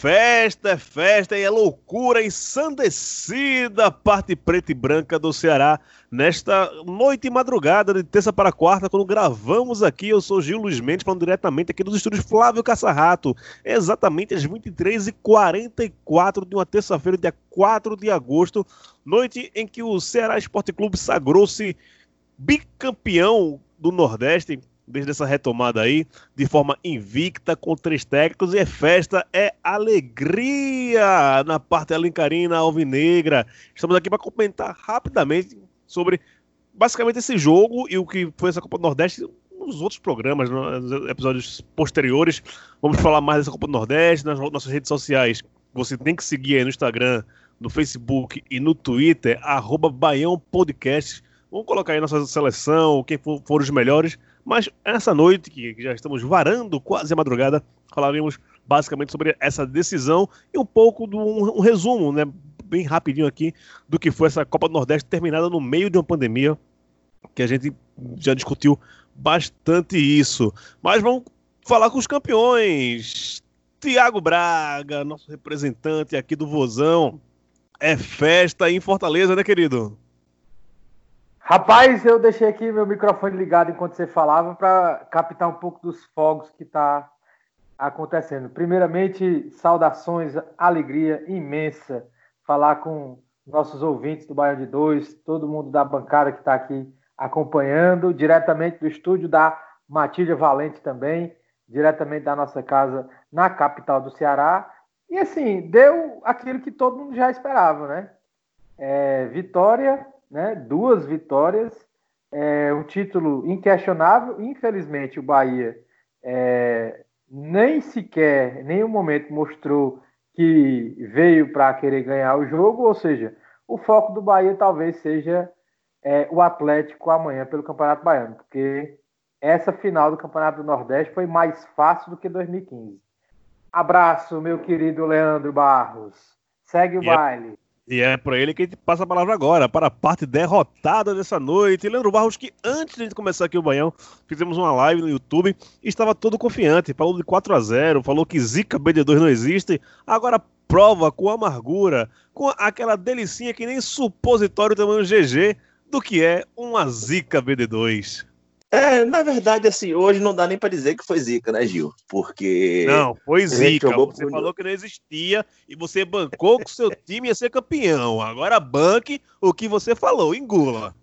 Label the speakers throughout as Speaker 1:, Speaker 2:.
Speaker 1: Festa, é festa e é loucura ensandecida parte preta e branca do Ceará nesta noite e madrugada de terça para quarta, quando gravamos aqui. Eu sou Gil Luiz Mendes, falando diretamente aqui dos estúdios Flávio Caçarrato, exatamente às 23h44 de uma terça-feira, dia 4 de agosto, noite em que o Ceará Esporte Clube sagrou-se bicampeão do Nordeste desde essa retomada aí, de forma invicta, com três técnicos, e é festa, é alegria na parte alencarina alvinegra. Estamos aqui para comentar rapidamente sobre basicamente esse jogo e o que foi essa Copa do Nordeste nos outros programas, nos episódios posteriores. Vamos falar mais dessa Copa do Nordeste, nas nossas redes sociais. Você tem que seguir aí no Instagram, no Facebook e no Twitter, arroba Baião Podcast. Vamos colocar aí nossa seleção, quem for, for os melhores. Mas essa noite, que já estamos varando quase a madrugada, falaremos basicamente sobre essa decisão e um pouco de um, um, resumo, né, bem rapidinho aqui, do que foi essa Copa do Nordeste terminada no meio de uma pandemia, que a gente já discutiu bastante isso. Mas vamos falar com os campeões. Tiago Braga, nosso representante aqui do Vozão. É festa em Fortaleza, né, querido?
Speaker 2: Rapaz, eu deixei aqui meu microfone ligado enquanto você falava para captar um pouco dos fogos que está acontecendo. Primeiramente, saudações, alegria imensa falar com nossos ouvintes do Baiano de Dois, todo mundo da bancada que está aqui acompanhando, diretamente do estúdio da Matilha Valente também, diretamente da nossa casa na capital do Ceará. E assim, deu aquilo que todo mundo já esperava, né? É, vitória né? duas vitórias, é, um título inquestionável. Infelizmente, o Bahia é, nem sequer, em nenhum momento mostrou que veio para querer ganhar o jogo, ou seja, o foco do Bahia talvez seja é, o Atlético amanhã pelo Campeonato Baiano, porque essa final do Campeonato do Nordeste foi mais fácil do que 2015. Abraço, meu querido Leandro Barros. Segue o baile.
Speaker 1: E é para ele que a gente passa a palavra agora, para a parte derrotada dessa noite. Leandro Barros, que antes de a gente começar aqui o Banhão, fizemos uma live no YouTube e estava todo confiante. Falou de 4 a 0 falou que Zika BD2 não existe. Agora prova com amargura, com aquela delicinha que nem supositório tamanho GG do que é uma Zika BD2.
Speaker 3: É, na verdade, assim, hoje não dá nem para dizer que foi zica, né, Gil? Porque.
Speaker 1: Não, foi zica. Você falou que não existia e você bancou que o seu time ia ser campeão. Agora banque o que você falou, engula.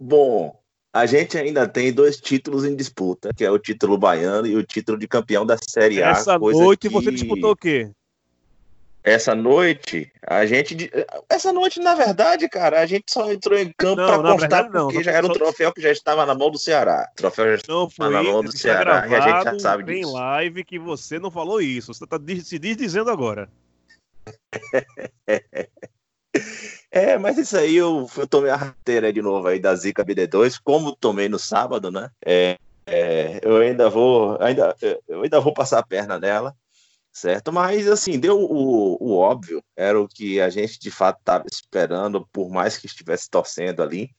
Speaker 3: Bom, a gente ainda tem dois títulos em disputa, que é o título baiano e o título de campeão da Série A.
Speaker 1: Essa noite que... você disputou o quê?
Speaker 3: Essa noite, a gente. Essa noite, na verdade, cara, a gente só entrou em campo para constar não, porque já era um troféu que já estava na mão do Ceará. O troféu já
Speaker 1: não estava na mão do Ceará e a gente já sabe disso. Tem live que você não falou isso. Você está se dizendo agora.
Speaker 3: é, mas isso aí eu, eu tomei a rasteira de novo aí da Zika BD2, como tomei no sábado, né? É, é, eu ainda vou, ainda, eu ainda vou passar a perna nela certo? Mas, assim, deu o, o óbvio, era o que a gente de fato estava esperando, por mais que estivesse torcendo ali.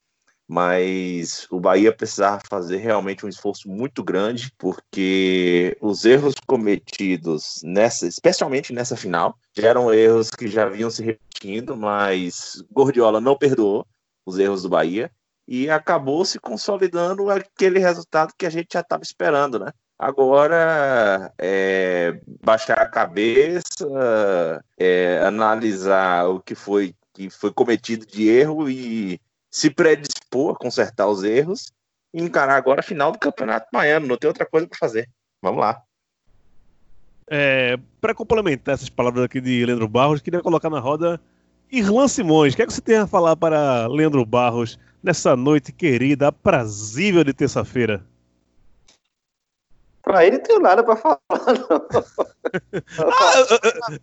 Speaker 3: Mas o Bahia precisava fazer realmente um esforço muito grande, porque os erros cometidos nessa, especialmente nessa final, já eram erros que já vinham se repetindo, mas Gordiola não perdoou os erros do Bahia e acabou se consolidando aquele resultado que a gente já estava esperando, né? Agora, é, baixar a cabeça, é, analisar o que foi, que foi cometido de erro e se predispor a consertar os erros e encarar agora a final do Campeonato Baiano. Não tem outra coisa para fazer. Vamos lá.
Speaker 1: É, para complementar essas palavras aqui de Leandro Barros, queria colocar na roda Irlan Simões. O que é que você tem a falar para Leandro Barros nessa noite querida, aprazível de terça-feira?
Speaker 4: Para ele, não tenho nada para falar, não.
Speaker 1: ah,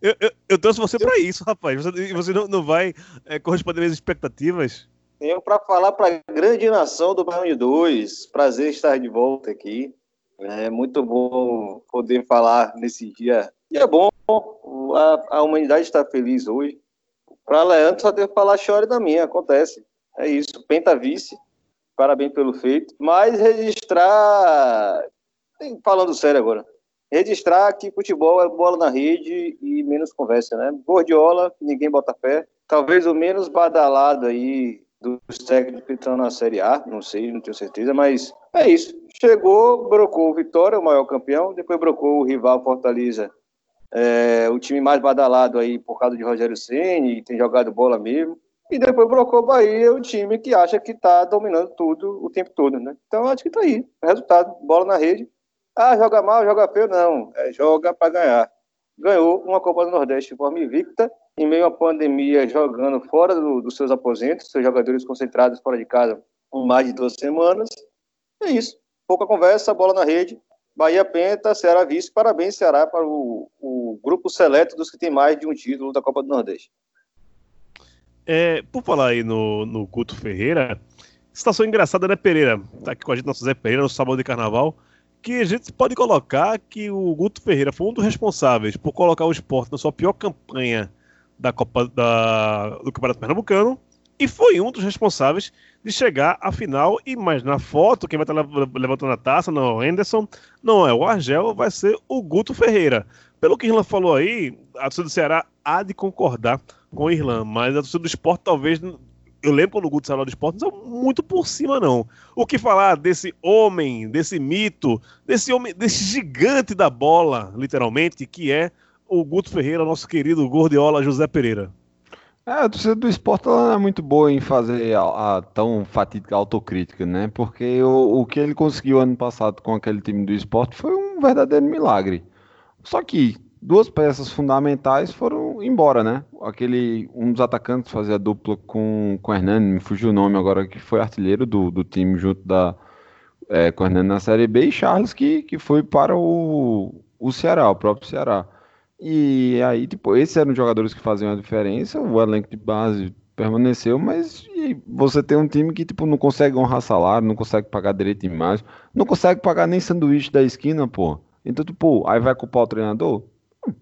Speaker 1: eu, eu, eu, trouxe você para isso, rapaz. Você, você não, não vai é, corresponder às expectativas?
Speaker 4: Tenho para falar para a grande nação do Barão de Dois. Prazer estar de volta aqui. É muito bom poder falar nesse dia. E é bom, a, a humanidade está feliz hoje. Para Leandro, só que falar chore da minha, acontece. É isso. Penta vice, parabéns pelo feito. Mas registrar falando sério agora, registrar que futebol é bola na rede e menos conversa, né? Gordiola, ninguém bota fé. Talvez o menos badalado aí dos técnicos que estão na Série A, não sei, não tenho certeza, mas é isso. Chegou, brocou o Vitória, o maior campeão, depois brocou o rival Fortaleza, é, o time mais badalado aí por causa de Rogério Ceni, tem jogado bola mesmo. E depois brocou o Bahia, o time que acha que está dominando tudo o tempo todo, né? Então acho que está aí. Resultado, bola na rede, ah, joga mal, joga feio, não. É, joga para ganhar. Ganhou uma Copa do Nordeste de forma invicta, em meio à pandemia, jogando fora do, dos seus aposentos, seus jogadores concentrados fora de casa por mais de duas semanas. É isso. Pouca conversa, bola na rede. Bahia Penta, Ceará vice. Parabéns, Ceará, para o, o grupo seleto dos que tem mais de um título da Copa do Nordeste.
Speaker 1: É, por falar aí no, no Guto Ferreira, situação engraçada, né, Pereira? Tá aqui com a gente nosso Zé Pereira no sábado de carnaval que a gente pode colocar que o Guto Ferreira foi um dos responsáveis por colocar o esporte na sua pior campanha da Copa da, do Campeonato Pernambucano e foi um dos responsáveis de chegar à final. E mais na foto, quem vai estar levantando a taça não é o Henderson, não é o Argel, vai ser o Guto Ferreira. Pelo que Irlan falou aí, a torcida do Ceará há de concordar com o Irlan, mas a torcida do esporte talvez eu lembro quando o Guto saiu do esporte, não muito por cima, não. O que falar desse homem, desse mito, desse homem, desse gigante da bola, literalmente, que é o Guto Ferreira, nosso querido Gordiola José Pereira?
Speaker 5: É, a torcida do esporte não é muito boa em fazer a, a tão fatídica autocrítica, né? Porque o, o que ele conseguiu ano passado com aquele time do esporte foi um verdadeiro milagre. Só que duas peças fundamentais foram embora, né? Aquele, um dos atacantes fazia dupla com, com o Hernani, me fugiu o nome agora, que foi artilheiro do, do time junto da, é, com o Hernani na Série B, e Charles, que, que foi para o, o Ceará, o próprio Ceará. E aí, tipo, esses eram os jogadores que faziam a diferença, o elenco de base permaneceu, mas você tem um time que, tipo, não consegue honrar salário, não consegue pagar direito de imagem, não consegue pagar nem sanduíche da esquina, pô. Então, tipo, aí vai culpar o treinador?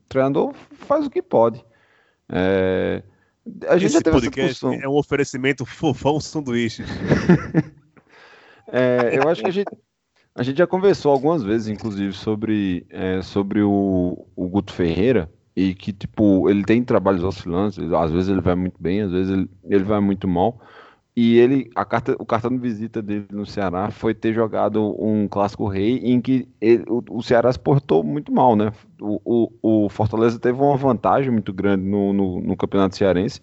Speaker 5: Treinador faz o que pode. É...
Speaker 1: A gente Esse já teve podcast é um oferecimento fofão sanduíche.
Speaker 5: é, eu acho que a gente, a gente já conversou algumas vezes, inclusive, sobre, é, sobre o, o Guto Ferreira e que, tipo, ele tem trabalhos oscilantes, às vezes ele vai muito bem, às vezes ele, ele vai muito mal. E ele, a carta, o cartão de visita dele no Ceará foi ter jogado um clássico rei em que ele, o, o, Ceará se portou muito mal, né? O, o, o Fortaleza teve uma vantagem muito grande no, no, no, Campeonato Cearense,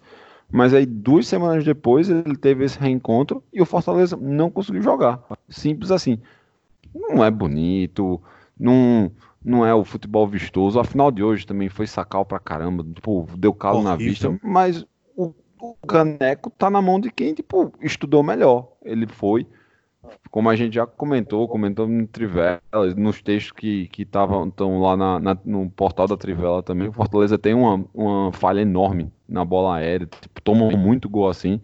Speaker 5: mas aí duas semanas depois ele teve esse reencontro e o Fortaleza não conseguiu jogar. Simples assim. Não é bonito, não, não é o futebol vistoso. A final de hoje também foi sacal pra caramba, tipo, deu calo Horrível. na vista, mas o caneco tá na mão de quem, tipo, estudou melhor. Ele foi, como a gente já comentou, comentou no Trivela, nos textos que estavam estão lá na, na, no portal da Trivela também, o Fortaleza tem uma, uma falha enorme na bola aérea, tipo, toma muito gol assim.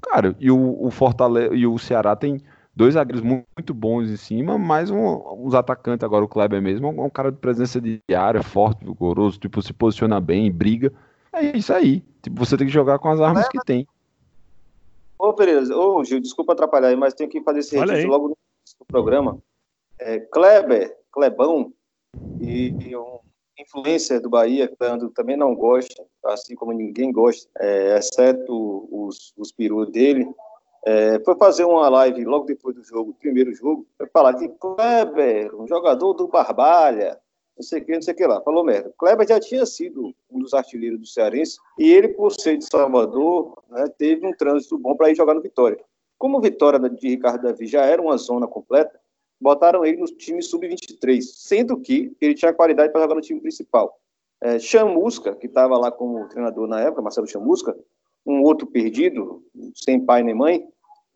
Speaker 5: Cara, e o, o Fortaleza e o Ceará tem dois zagueiros muito bons em cima, mais um, uns atacantes agora, o Kleber mesmo, é um cara de presença de área, forte, vigoroso, tipo, se posiciona bem, briga. É isso aí. Tipo, você tem que jogar com as armas que tem.
Speaker 4: Ô, Pereira, ô, Gil, desculpa atrapalhar aí, mas tenho que fazer esse registro logo no programa. É, Kleber, Klebão, e, e um influencer do Bahia, que também não gosta, assim como ninguém gosta, é, exceto os, os perus dele, é, foi fazer uma live logo depois do jogo, primeiro jogo, foi falar que Kleber, um jogador do Barbalha, não sei o que, não sei o que lá, falou merda. Kleber já tinha sido um dos artilheiros do Cearense e ele, por ser de Salvador, né, teve um trânsito bom para ir jogar no Vitória. Como Vitória de Ricardo Davi já era uma zona completa, botaram ele no time sub-23, sendo que ele tinha qualidade para jogar no time principal. É, Chamusca, que estava lá como treinador na época, Marcelo Chamusca, um outro perdido, sem pai nem mãe,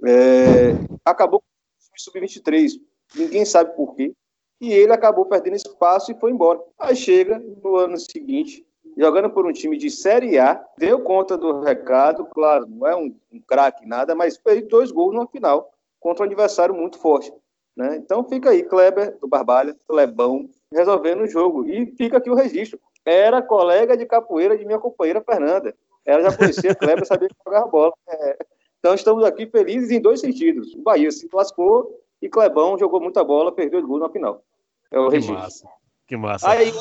Speaker 4: é, acabou com o sub-23. Ninguém sabe por quê. E ele acabou perdendo espaço e foi embora. Aí chega no ano seguinte, jogando por um time de Série A, deu conta do recado, claro, não é um, um craque, nada, mas fez dois gols no final contra um adversário muito forte. Né? Então fica aí, Kleber do Barbalha, Clebão, resolvendo o jogo. E fica aqui o registro. Era colega de capoeira de minha companheira Fernanda. Ela já conhecia Kleber, sabia que jogava bola. É. Então estamos aqui felizes em dois sentidos. O Bahia se lascou e Clebão jogou muita bola, perdeu o gol na final. É o
Speaker 1: Que
Speaker 4: registro.
Speaker 1: massa. Que massa.
Speaker 4: Aí,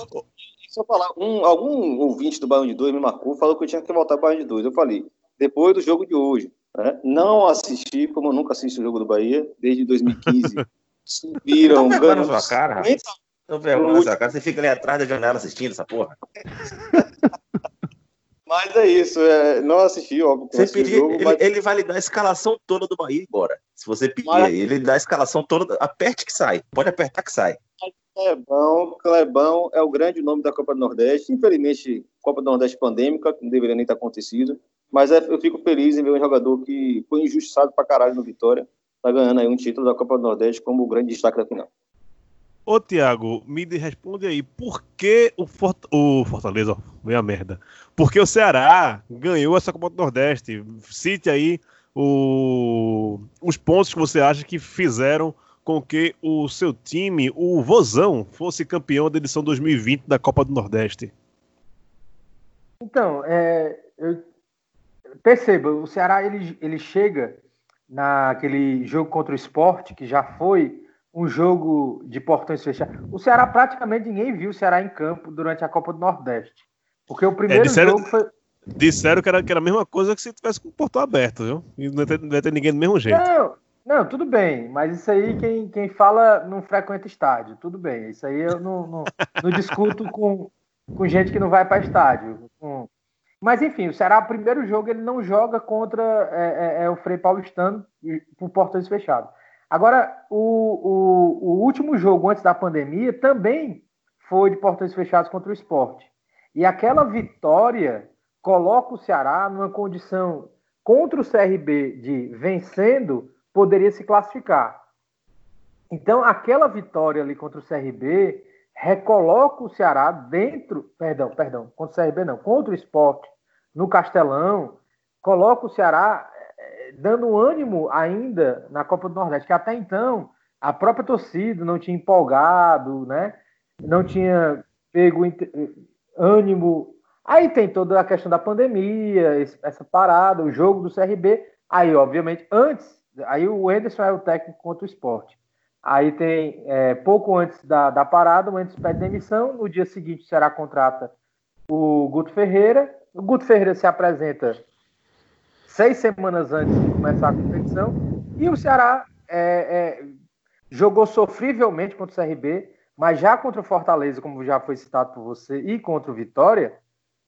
Speaker 4: só falar, um, algum ouvinte do Baião de Dois me marcou, falou que eu tinha que voltar para o Baião de Dois. Eu falei, depois do jogo de hoje, né, não assisti, como eu nunca assisto o jogo do Bahia, desde 2015. Subiram, ganhando
Speaker 3: sua cara,
Speaker 4: 50
Speaker 3: Não vergonha sua cara. Você fica ali atrás da janela assistindo essa porra.
Speaker 4: Mas é isso, é, não assisti, óbvio,
Speaker 3: Você pedir,
Speaker 4: jogo,
Speaker 3: ele,
Speaker 4: mas
Speaker 3: ele vai lhe dar a escalação toda do Bahia embora. Se você pedir,
Speaker 4: Mas-
Speaker 3: ele dá a escalação toda, aperte que sai. Pode apertar que sai.
Speaker 4: Clebão, Clebão é o grande nome da Copa do Nordeste. Infelizmente, Copa do Nordeste pandêmica, não deveria nem ter acontecido. Mas é- eu fico feliz em ver um jogador que foi injustiçado pra caralho no Vitória, tá ganhando aí um título da Copa do Nordeste como o grande destaque da final.
Speaker 1: Ô, Tiago, me de- responde aí, por que o, Fort- o Fortaleza, ó, veio a merda, por que o Ceará ganhou essa Copa do Nordeste? Cite aí o- os pontos que você acha que fizeram com que o seu time, o Vozão, fosse campeão da edição 2020 da Copa do Nordeste.
Speaker 2: Então, é, eu, perceba, o Ceará ele, ele chega naquele jogo contra o esporte, que já foi um jogo de portões fechados. O Ceará praticamente ninguém viu o Ceará em campo durante a Copa do Nordeste. Porque o primeiro
Speaker 1: disseram-
Speaker 2: jogo foi.
Speaker 1: Disseram que era, que era a mesma coisa que se tivesse com o portão aberto, viu? E não ia ter, ninguém do mesmo jeito.
Speaker 2: Não, não, tudo bem, mas isso aí quem, quem fala não frequenta estádio, tudo bem. Isso aí eu não, não, não discuto com, com gente que não vai para estádio. Com- Mas enfim, o Ceará, o primeiro jogo, ele não joga contra é, é, é o Frei Paulistano por portões fechados. Agora, o, o, o último jogo antes da pandemia também foi de portões fechados contra o esporte. E aquela vitória coloca o Ceará numa condição contra o CRB de vencendo, poderia se classificar. Então, aquela vitória ali contra o CRB recoloca o Ceará dentro, perdão, perdão, contra o CRB não, contra o esporte no Castelão, coloca o Ceará dando ânimo ainda na Copa do Nordeste, que até então a própria torcida não tinha empolgado, né? Não tinha pego ânimo. Aí tem toda a questão da pandemia, essa parada, o jogo do CRB. Aí, obviamente, antes, aí o Enderson é o técnico contra o esporte. Aí tem, é, pouco antes da, da parada, o Enderson pede demissão. No dia seguinte, o Ceará contrata o Guto Ferreira. O Guto Ferreira se apresenta seis semanas antes de começar a competição. E o Ceará é, é, jogou sofrivelmente contra o CRB, mas já contra o Fortaleza, como já foi citado por você, e contra o Vitória,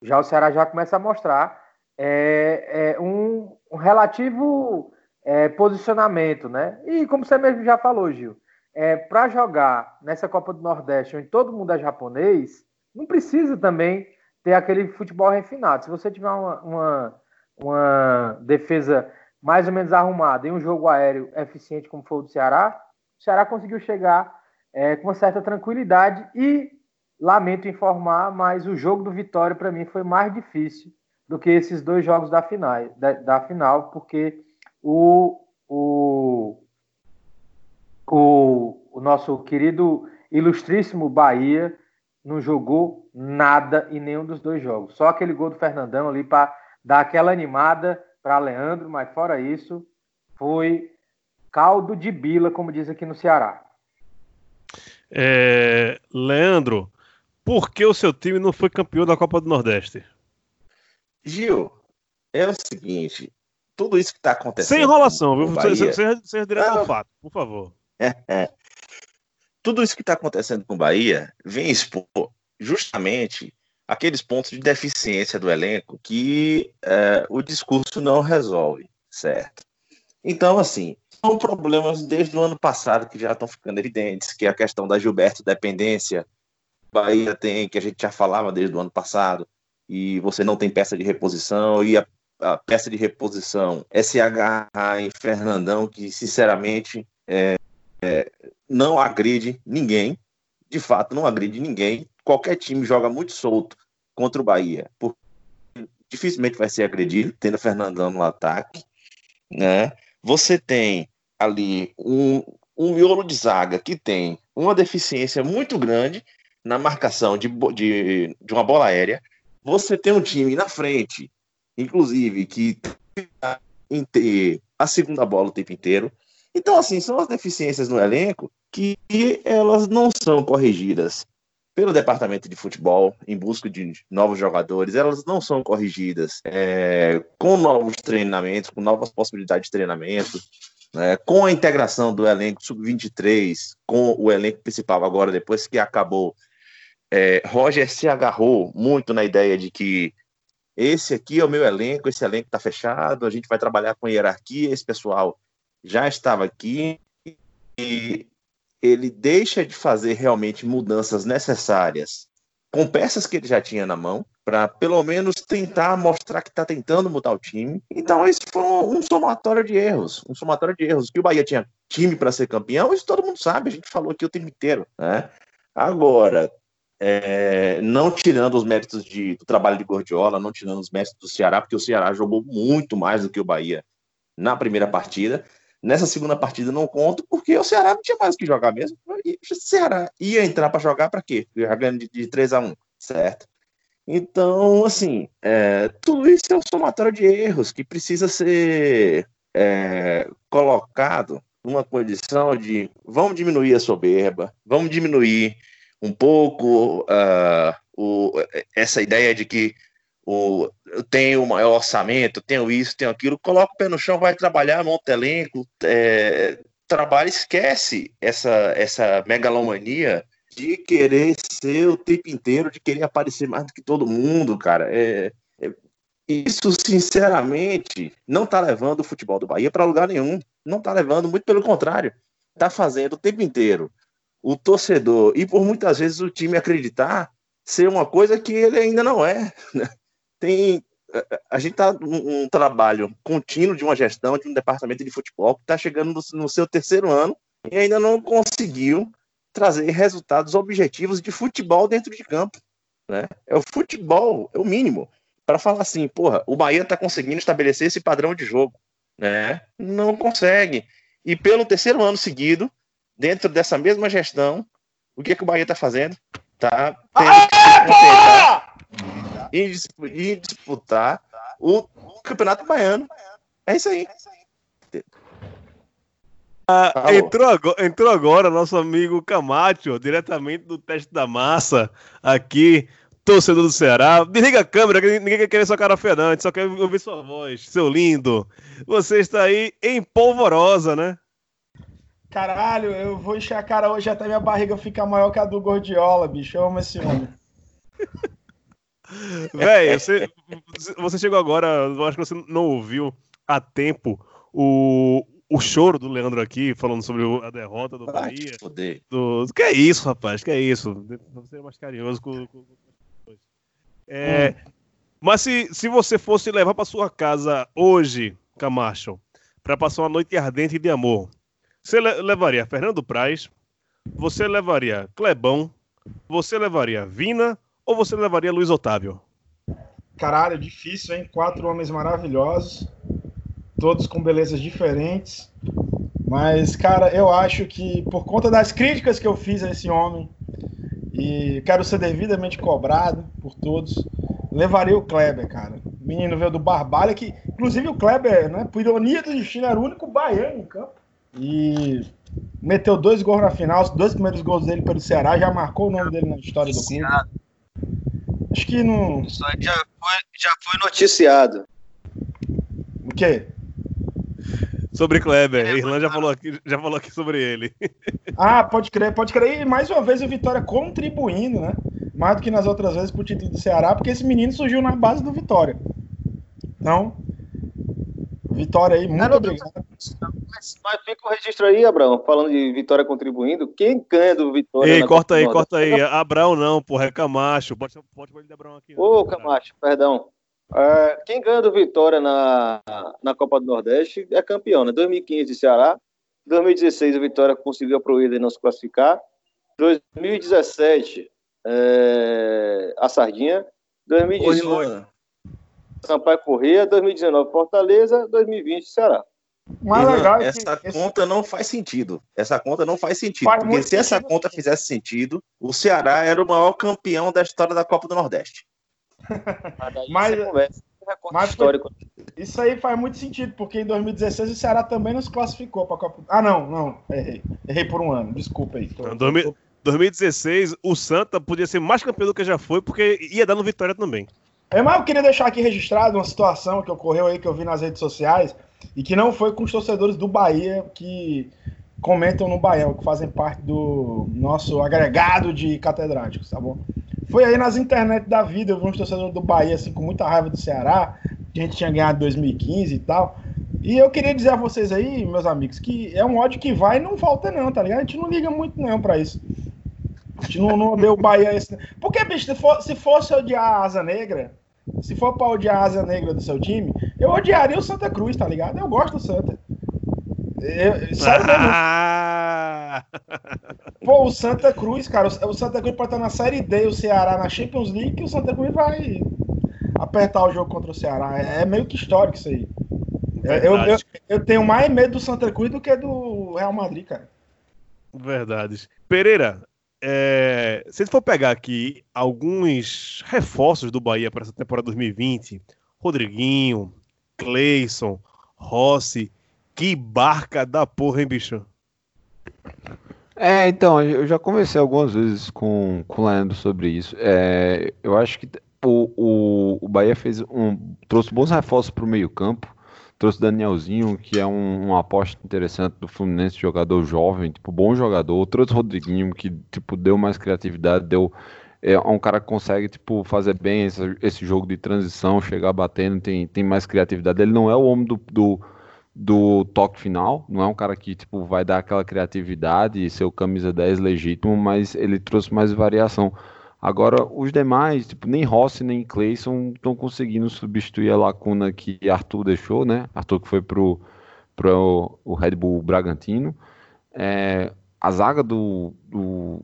Speaker 2: já o Ceará já começa a mostrar é, é, um, um relativo é, posicionamento, né? E como você mesmo já falou, Gil, é, para jogar nessa Copa do Nordeste, onde todo mundo é japonês, não precisa também ter aquele futebol refinado. Se você tiver uma, uma, uma defesa mais ou menos arrumada e um jogo aéreo eficiente como foi o do Ceará, o Ceará conseguiu chegar é, com uma certa tranquilidade e lamento informar, mas o jogo do Vitória para mim foi mais difícil do que esses dois jogos da final, da, da final porque o, o, o, o nosso querido ilustríssimo Bahia não jogou nada em nenhum dos dois jogos. Só aquele gol do Fernandão ali para dar aquela animada para Leandro, mas fora isso, foi caldo de bila, como diz aqui no Ceará.
Speaker 1: É, Leandro, por que o seu time não foi campeão da Copa do Nordeste?
Speaker 3: Gil, é o seguinte, tudo isso que está acontecendo.
Speaker 1: Sem enrolação, viu?
Speaker 3: Bahia-
Speaker 1: Seja, direto ao fato, por favor.
Speaker 3: tudo isso que está acontecendo com o Bahia vem expor justamente aqueles pontos de deficiência do elenco que é, o discurso não resolve, certo? Então, assim, são problemas desde o ano passado que já estão ficando evidentes, que é a questão da Gilberto dependência. Bahia tem, que a gente já falava desde o ano passado, e você não tem peça de reposição, e a, a peça de reposição é se agarrar em Fernandão, que sinceramente é, é, não agride ninguém, de fato não agride ninguém. Qualquer time joga muito solto contra o Bahia, porque dificilmente vai ser agredido, tendo Fernandão no ataque, né? Você tem ali um, um miolo de zaga que tem uma deficiência muito grande na marcação de, de, de uma bola aérea. Você tem um time na frente, inclusive, que em ter a segunda bola o tempo inteiro. Então, assim, são as deficiências no elenco que elas não são corrigidas pelo departamento de futebol em busca de novos jogadores, elas não são corrigidas é, com novos treinamentos, com novas possibilidades de treinamento, né, com a integração do elenco sub-23 com o elenco principal agora, depois que acabou. É, Roger se agarrou muito na ideia de que esse aqui é o meu elenco, esse elenco está fechado, a gente vai trabalhar com hierarquia, esse pessoal já estava aqui e ele deixa de fazer realmente mudanças necessárias com peças que ele já tinha na mão, para pelo menos tentar mostrar que está tentando mudar o time. Então, isso foi um, somatório de erros. Um somatório de erros. Que o Bahia tinha time para ser campeão, isso todo mundo sabe, a gente falou aqui o tempo inteiro. Né? Agora, é, não tirando os méritos de, do trabalho de Gordiola, não tirando os méritos do Ceará, porque o Ceará jogou muito mais do que o Bahia na primeira partida. Nessa segunda partida não conto, porque o Ceará não tinha mais o que jogar mesmo. E o Ceará ia entrar para jogar para quê? Jogando de, de 3 a 1 certo? Então, assim, é, tudo isso é um somatório de erros que precisa ser é, colocado numa condição de vamos diminuir a soberba, vamos diminuir um pouco uh, o, essa ideia de que o, eu tenho o maior orçamento, tenho isso, tenho aquilo, coloca o pé no chão, vai trabalhar, monta elenco, é, trabalha, esquece essa, essa megalomania de querer ser o tempo inteiro, de querer aparecer mais do que todo mundo, cara. É, é, isso, sinceramente, não tá levando o futebol do Bahia para lugar nenhum. Não tá levando, muito pelo contrário. Tá fazendo o tempo inteiro o torcedor e por muitas vezes o time acreditar ser uma coisa que ele ainda não é. Né? Tem a gente está num um trabalho contínuo de uma gestão de um departamento de futebol que está chegando no, no, seu terceiro ano e ainda não conseguiu trazer resultados objetivos de futebol dentro de campo. Né? É o futebol, é o mínimo. Para falar assim, porra, o Bahia está conseguindo estabelecer esse padrão de jogo. Né? Não consegue. E pelo terceiro ano seguido, dentro dessa mesma gestão, o que, é que o Bahia está fazendo? Tá tendo em, em disputar o Campeonato Baiano. É isso aí.
Speaker 1: Ah, entrou, agora, entrou agora nosso amigo Camacho, diretamente do teste da massa, aqui, torcedor do Ceará. Desliga a câmera, que ninguém quer ver sua cara feia, não, a gente só quer ouvir sua voz, seu lindo. Você está aí em polvorosa, né?
Speaker 6: Caralho, eu vou encher a cara hoje até minha barriga ficar maior que a do Gordiola, bicho. Eu amo esse homem.
Speaker 1: Véi, você, você chegou agora, eu acho que você não ouviu a tempo o, o choro do Leandro aqui, falando sobre a derrota do Bahia. Do, que é isso, rapaz? Que é isso? Você é mais carinhoso com. com, com é, hum. Mas se, se você fosse levar para sua casa hoje, Camacho, para passar uma noite ardente de amor, você le levaria Fernando Praz, você levaria Clebão, você levaria Vina ou você levaria Luiz Otávio?
Speaker 6: Caralho, difícil, hein? Quatro homens maravilhosos, todos com belezas diferentes. Mas, cara, eu acho que por conta das críticas que eu fiz a esse homem, e quero ser devidamente cobrado por todos, levaria o Kleber, cara. O menino veio do Barbalha, que, inclusive, o Kleber, né, por ironia do destino, era o único baiano em campo. E meteu dois gols na final, os dois primeiros gols dele pelo Ceará, já marcou o nome dele na história do clube. Acho que não.
Speaker 4: Isso aí já foi, já foi noticiado.
Speaker 6: O quê?
Speaker 1: Sobre Kleber. É, Irlan já falou, aqui, já falou aqui sobre ele.
Speaker 6: Ah, pode crer, pode crer. E mais uma vez o Vitória contribuindo, né? Mais do que nas outras vezes pro título do Ceará, porque esse menino surgiu na base do Vitória. Então, Vitória aí, muito obrigado.
Speaker 4: Mas, mas fica o registro aí, Abraão, falando de Vitória contribuindo. Quem ganha do Vitória?
Speaker 1: Ei, corta aí, corta aí. Abrão não, porra, é Camacho. Pode, pode de Abrão aqui.
Speaker 4: Ô, Camacho, perdão. É, quem ganha do Vitória na, na Copa do Nordeste é campeão, né? 2015 Ceará, 2016 o Vitória conseguiu a proeza e não se classificar, 2017 é, a Sardinha, 2018
Speaker 3: Hoje,
Speaker 4: Sampaio Corrêa, 2019 Fortaleza, 2020 Ceará.
Speaker 3: Renan,
Speaker 6: legal é que
Speaker 3: essa
Speaker 6: esse-
Speaker 3: conta não faz sentido. Essa conta não faz sentido.
Speaker 6: Faz
Speaker 3: porque se essa
Speaker 6: sentido,
Speaker 3: conta
Speaker 6: sim.
Speaker 3: fizesse sentido, o Ceará era o maior campeão da história da Copa do Nordeste.
Speaker 4: Mas, daí
Speaker 6: Mas- mas
Speaker 4: histórico.
Speaker 6: Isso aí faz muito sentido, porque em 2016 o Ceará também não se classificou para a Copa. Ah, não, não, errei. Errei por um ano, desculpa aí. Tô-
Speaker 1: Não, 2000 2016, o Santa podia ser mais campeão do que já foi, porque ia dar no Vitória também.
Speaker 6: É, mas eu queria deixar aqui registrado uma situação que ocorreu aí, que eu vi nas redes sociais, e que não foi com os torcedores do Bahia que comentam no Baião, que fazem parte do nosso agregado de catedráticos, tá bom? Foi aí nas internet da vida, eu vi uns torcedores do Bahia, assim, com muita raiva do Ceará, que a gente tinha ganhado em 2015 e tal. E eu queria dizer a vocês aí, meus amigos, que é um ódio que vai e não volta não, tá ligado? A gente não liga muito não pra isso. A gente não, não odeia o Bahia. Esse... Porque, bicho, se, for, se fosse odiar a Asa Negra, se for pra odiar a Asa Negra do seu time, eu odiaria o Santa Cruz, tá ligado? Eu gosto do Santa. Eu, sério mesmo.
Speaker 1: Ah!
Speaker 6: Pô, o Santa Cruz, cara, o Santa Cruz pode estar na Série D, o Ceará na Champions League, e o Santa Cruz vai apertar o jogo contra o Ceará. É, é meio que histórico isso aí. Eu, eu, eu, eu tenho mais medo do Santa Cruz do que do Real Madrid, cara.
Speaker 1: Verdades. Pereira, é, se for pegar aqui alguns reforços do Bahia para essa temporada 2020, Rodriguinho, Cleison, Rossi, que barca da porra, hein, bicho?
Speaker 5: É, então, eu já conversei algumas vezes com, com o Leandro sobre isso. É, eu acho que o, o, o Bahia fez um, trouxe bons reforços para o meio-campo. Trouxe Danielzinho, que é um, uma aposta interessante do Fluminense, jogador jovem, tipo, bom jogador. Trouxe Rodriguinho, que tipo, deu mais criatividade, deu. É um cara que consegue tipo, fazer bem esse, esse jogo de transição, chegar batendo, tem, tem mais criatividade. Ele não é o homem do, do, do toque final, não é um cara que tipo, vai dar aquela criatividade e ser o camisa 10 legítimo, mas ele trouxe mais variação. Agora, os demais, tipo, nem Rossi nem Cleison estão conseguindo substituir a lacuna que Arthur deixou, né? Arthur que foi pro, pro o Red Bull Bragantino. É, a zaga do, do,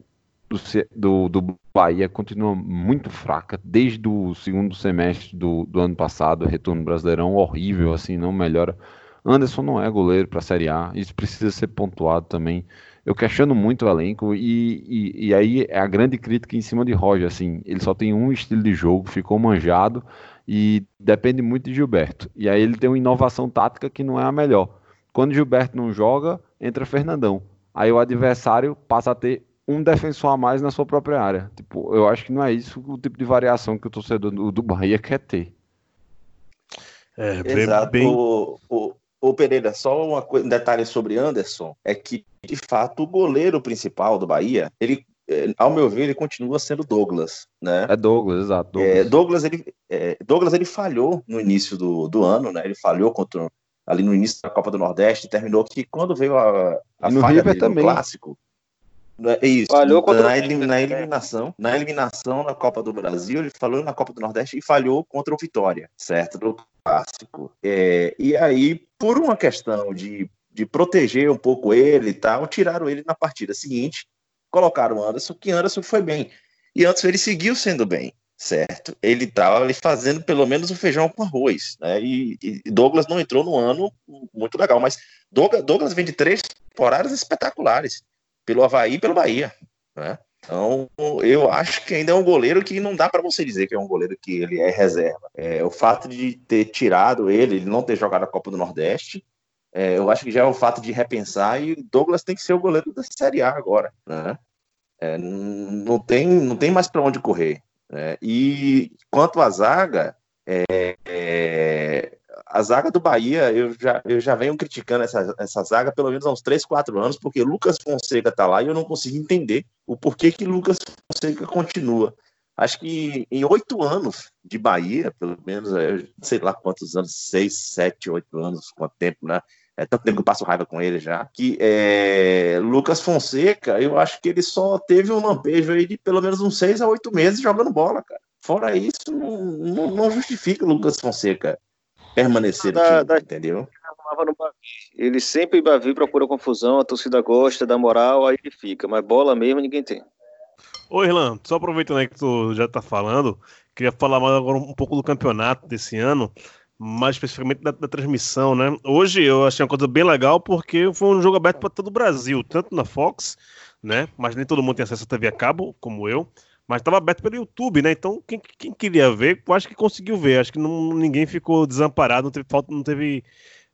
Speaker 5: do, do Bahia continua muito fraca, desde o segundo semestre do, do ano passado, retorno brasileirão horrível, assim, não melhora. Anderson não é goleiro para a Série A, isso precisa ser pontuado também. Eu questiono muito o elenco e, e, e aí é a grande crítica em cima de Roger, assim, ele só tem um estilo de jogo, ficou manjado e depende muito de Gilberto. E aí ele tem uma inovação tática que não é a melhor. Quando Gilberto não joga, entra Fernandão. Aí o adversário passa a ter um defensor a mais na sua própria área. Tipo, eu acho que não é isso o tipo de variação que o torcedor do, do Bahia quer ter.
Speaker 1: É, bem,
Speaker 3: Exato.
Speaker 1: bem-
Speaker 3: O, o, o Pereira, só uma coisa, um detalhe sobre Anderson é que, de fato, o goleiro principal do Bahia, ele, eh, ao meu ver, ele continua sendo Douglas, né?
Speaker 5: É Douglas, exato. Douglas.
Speaker 3: É, Douglas, ele, é, Douglas ele falhou no início do, do ano, né? Ele falhou contra, ali no início da Copa do Nordeste, terminou que quando veio a, a
Speaker 5: no
Speaker 3: falha
Speaker 5: River
Speaker 3: dele no
Speaker 5: também.
Speaker 3: clássico, né, é isso,
Speaker 4: Falhou contra
Speaker 3: na, elim- na eliminação, na eliminação na Copa do Brasil, ele falou na Copa do Nordeste e falhou contra o Vitória, certo? No clássico. É, e aí, por uma questão de, de proteger um pouco ele e tal, tiraram ele na partida seguinte, colocaram o Anderson, que Anderson foi bem. E Anderson ele seguiu sendo bem, certo? Ele estava ali fazendo pelo menos o feijão com arroz, né? E, e Douglas não entrou no ano muito legal, mas Douglas, Douglas vem de três temporadas espetaculares, pelo Havaí e pelo Bahia, né? Então, eu acho que ainda é um goleiro que não dá para você dizer que é um goleiro que ele é reserva. É, o fato de ter tirado ele, ele não ter jogado a Copa do Nordeste, é, eu acho que já é o fato de repensar e Douglas tem que ser o goleiro da Série A agora, né? É, não, tem, não tem mais para onde correr. né? E quanto à zaga, é, a zaga do Bahia, eu já, eu já venho criticando essa, essa zaga pelo menos há uns 3, 4 anos, porque Lucas Fonseca tá lá e eu não consigo entender o porquê que Lucas Fonseca continua. Acho que em oito anos de Bahia, pelo menos, é, sei lá quantos anos, seis, sete, oito anos, quanto tempo, né? é tanto tempo que eu passo raiva com ele já, que é, Lucas Fonseca, eu acho que ele só teve um lampejo aí de pelo menos uns seis a oito meses jogando bola, cara. Fora isso, não, não, não justifica o Lucas Fonseca permanecer no time,
Speaker 4: da-
Speaker 3: entendeu?
Speaker 4: Ele sempre Bavi procura confusão, a torcida gosta, dá moral, aí ele fica. Mas bola mesmo ninguém tem.
Speaker 1: Ô, Irlan, só aproveitando aí que tu já tá falando, queria falar mais agora um pouco do campeonato desse ano, mais especificamente da, da transmissão, né? Hoje eu achei uma coisa bem legal porque foi um jogo aberto para todo o Brasil, tanto na Fox, né? Mas nem todo mundo tem acesso à TV a cabo, como eu. Mas estava aberto pelo YouTube, né? Então, quem, quem queria ver, acho que conseguiu ver. Acho que não, ninguém ficou desamparado, não teve falta, não teve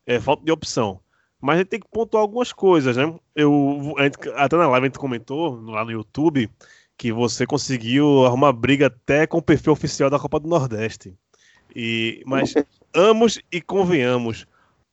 Speaker 1: é, falta de opção. Mas a gente tem que pontuar algumas coisas, né? Eu, gente- até na live a gente comentou lá no YouTube que você conseguiu arrumar briga até com o perfil oficial da Copa do Nordeste. E, mas amos e convenhamos,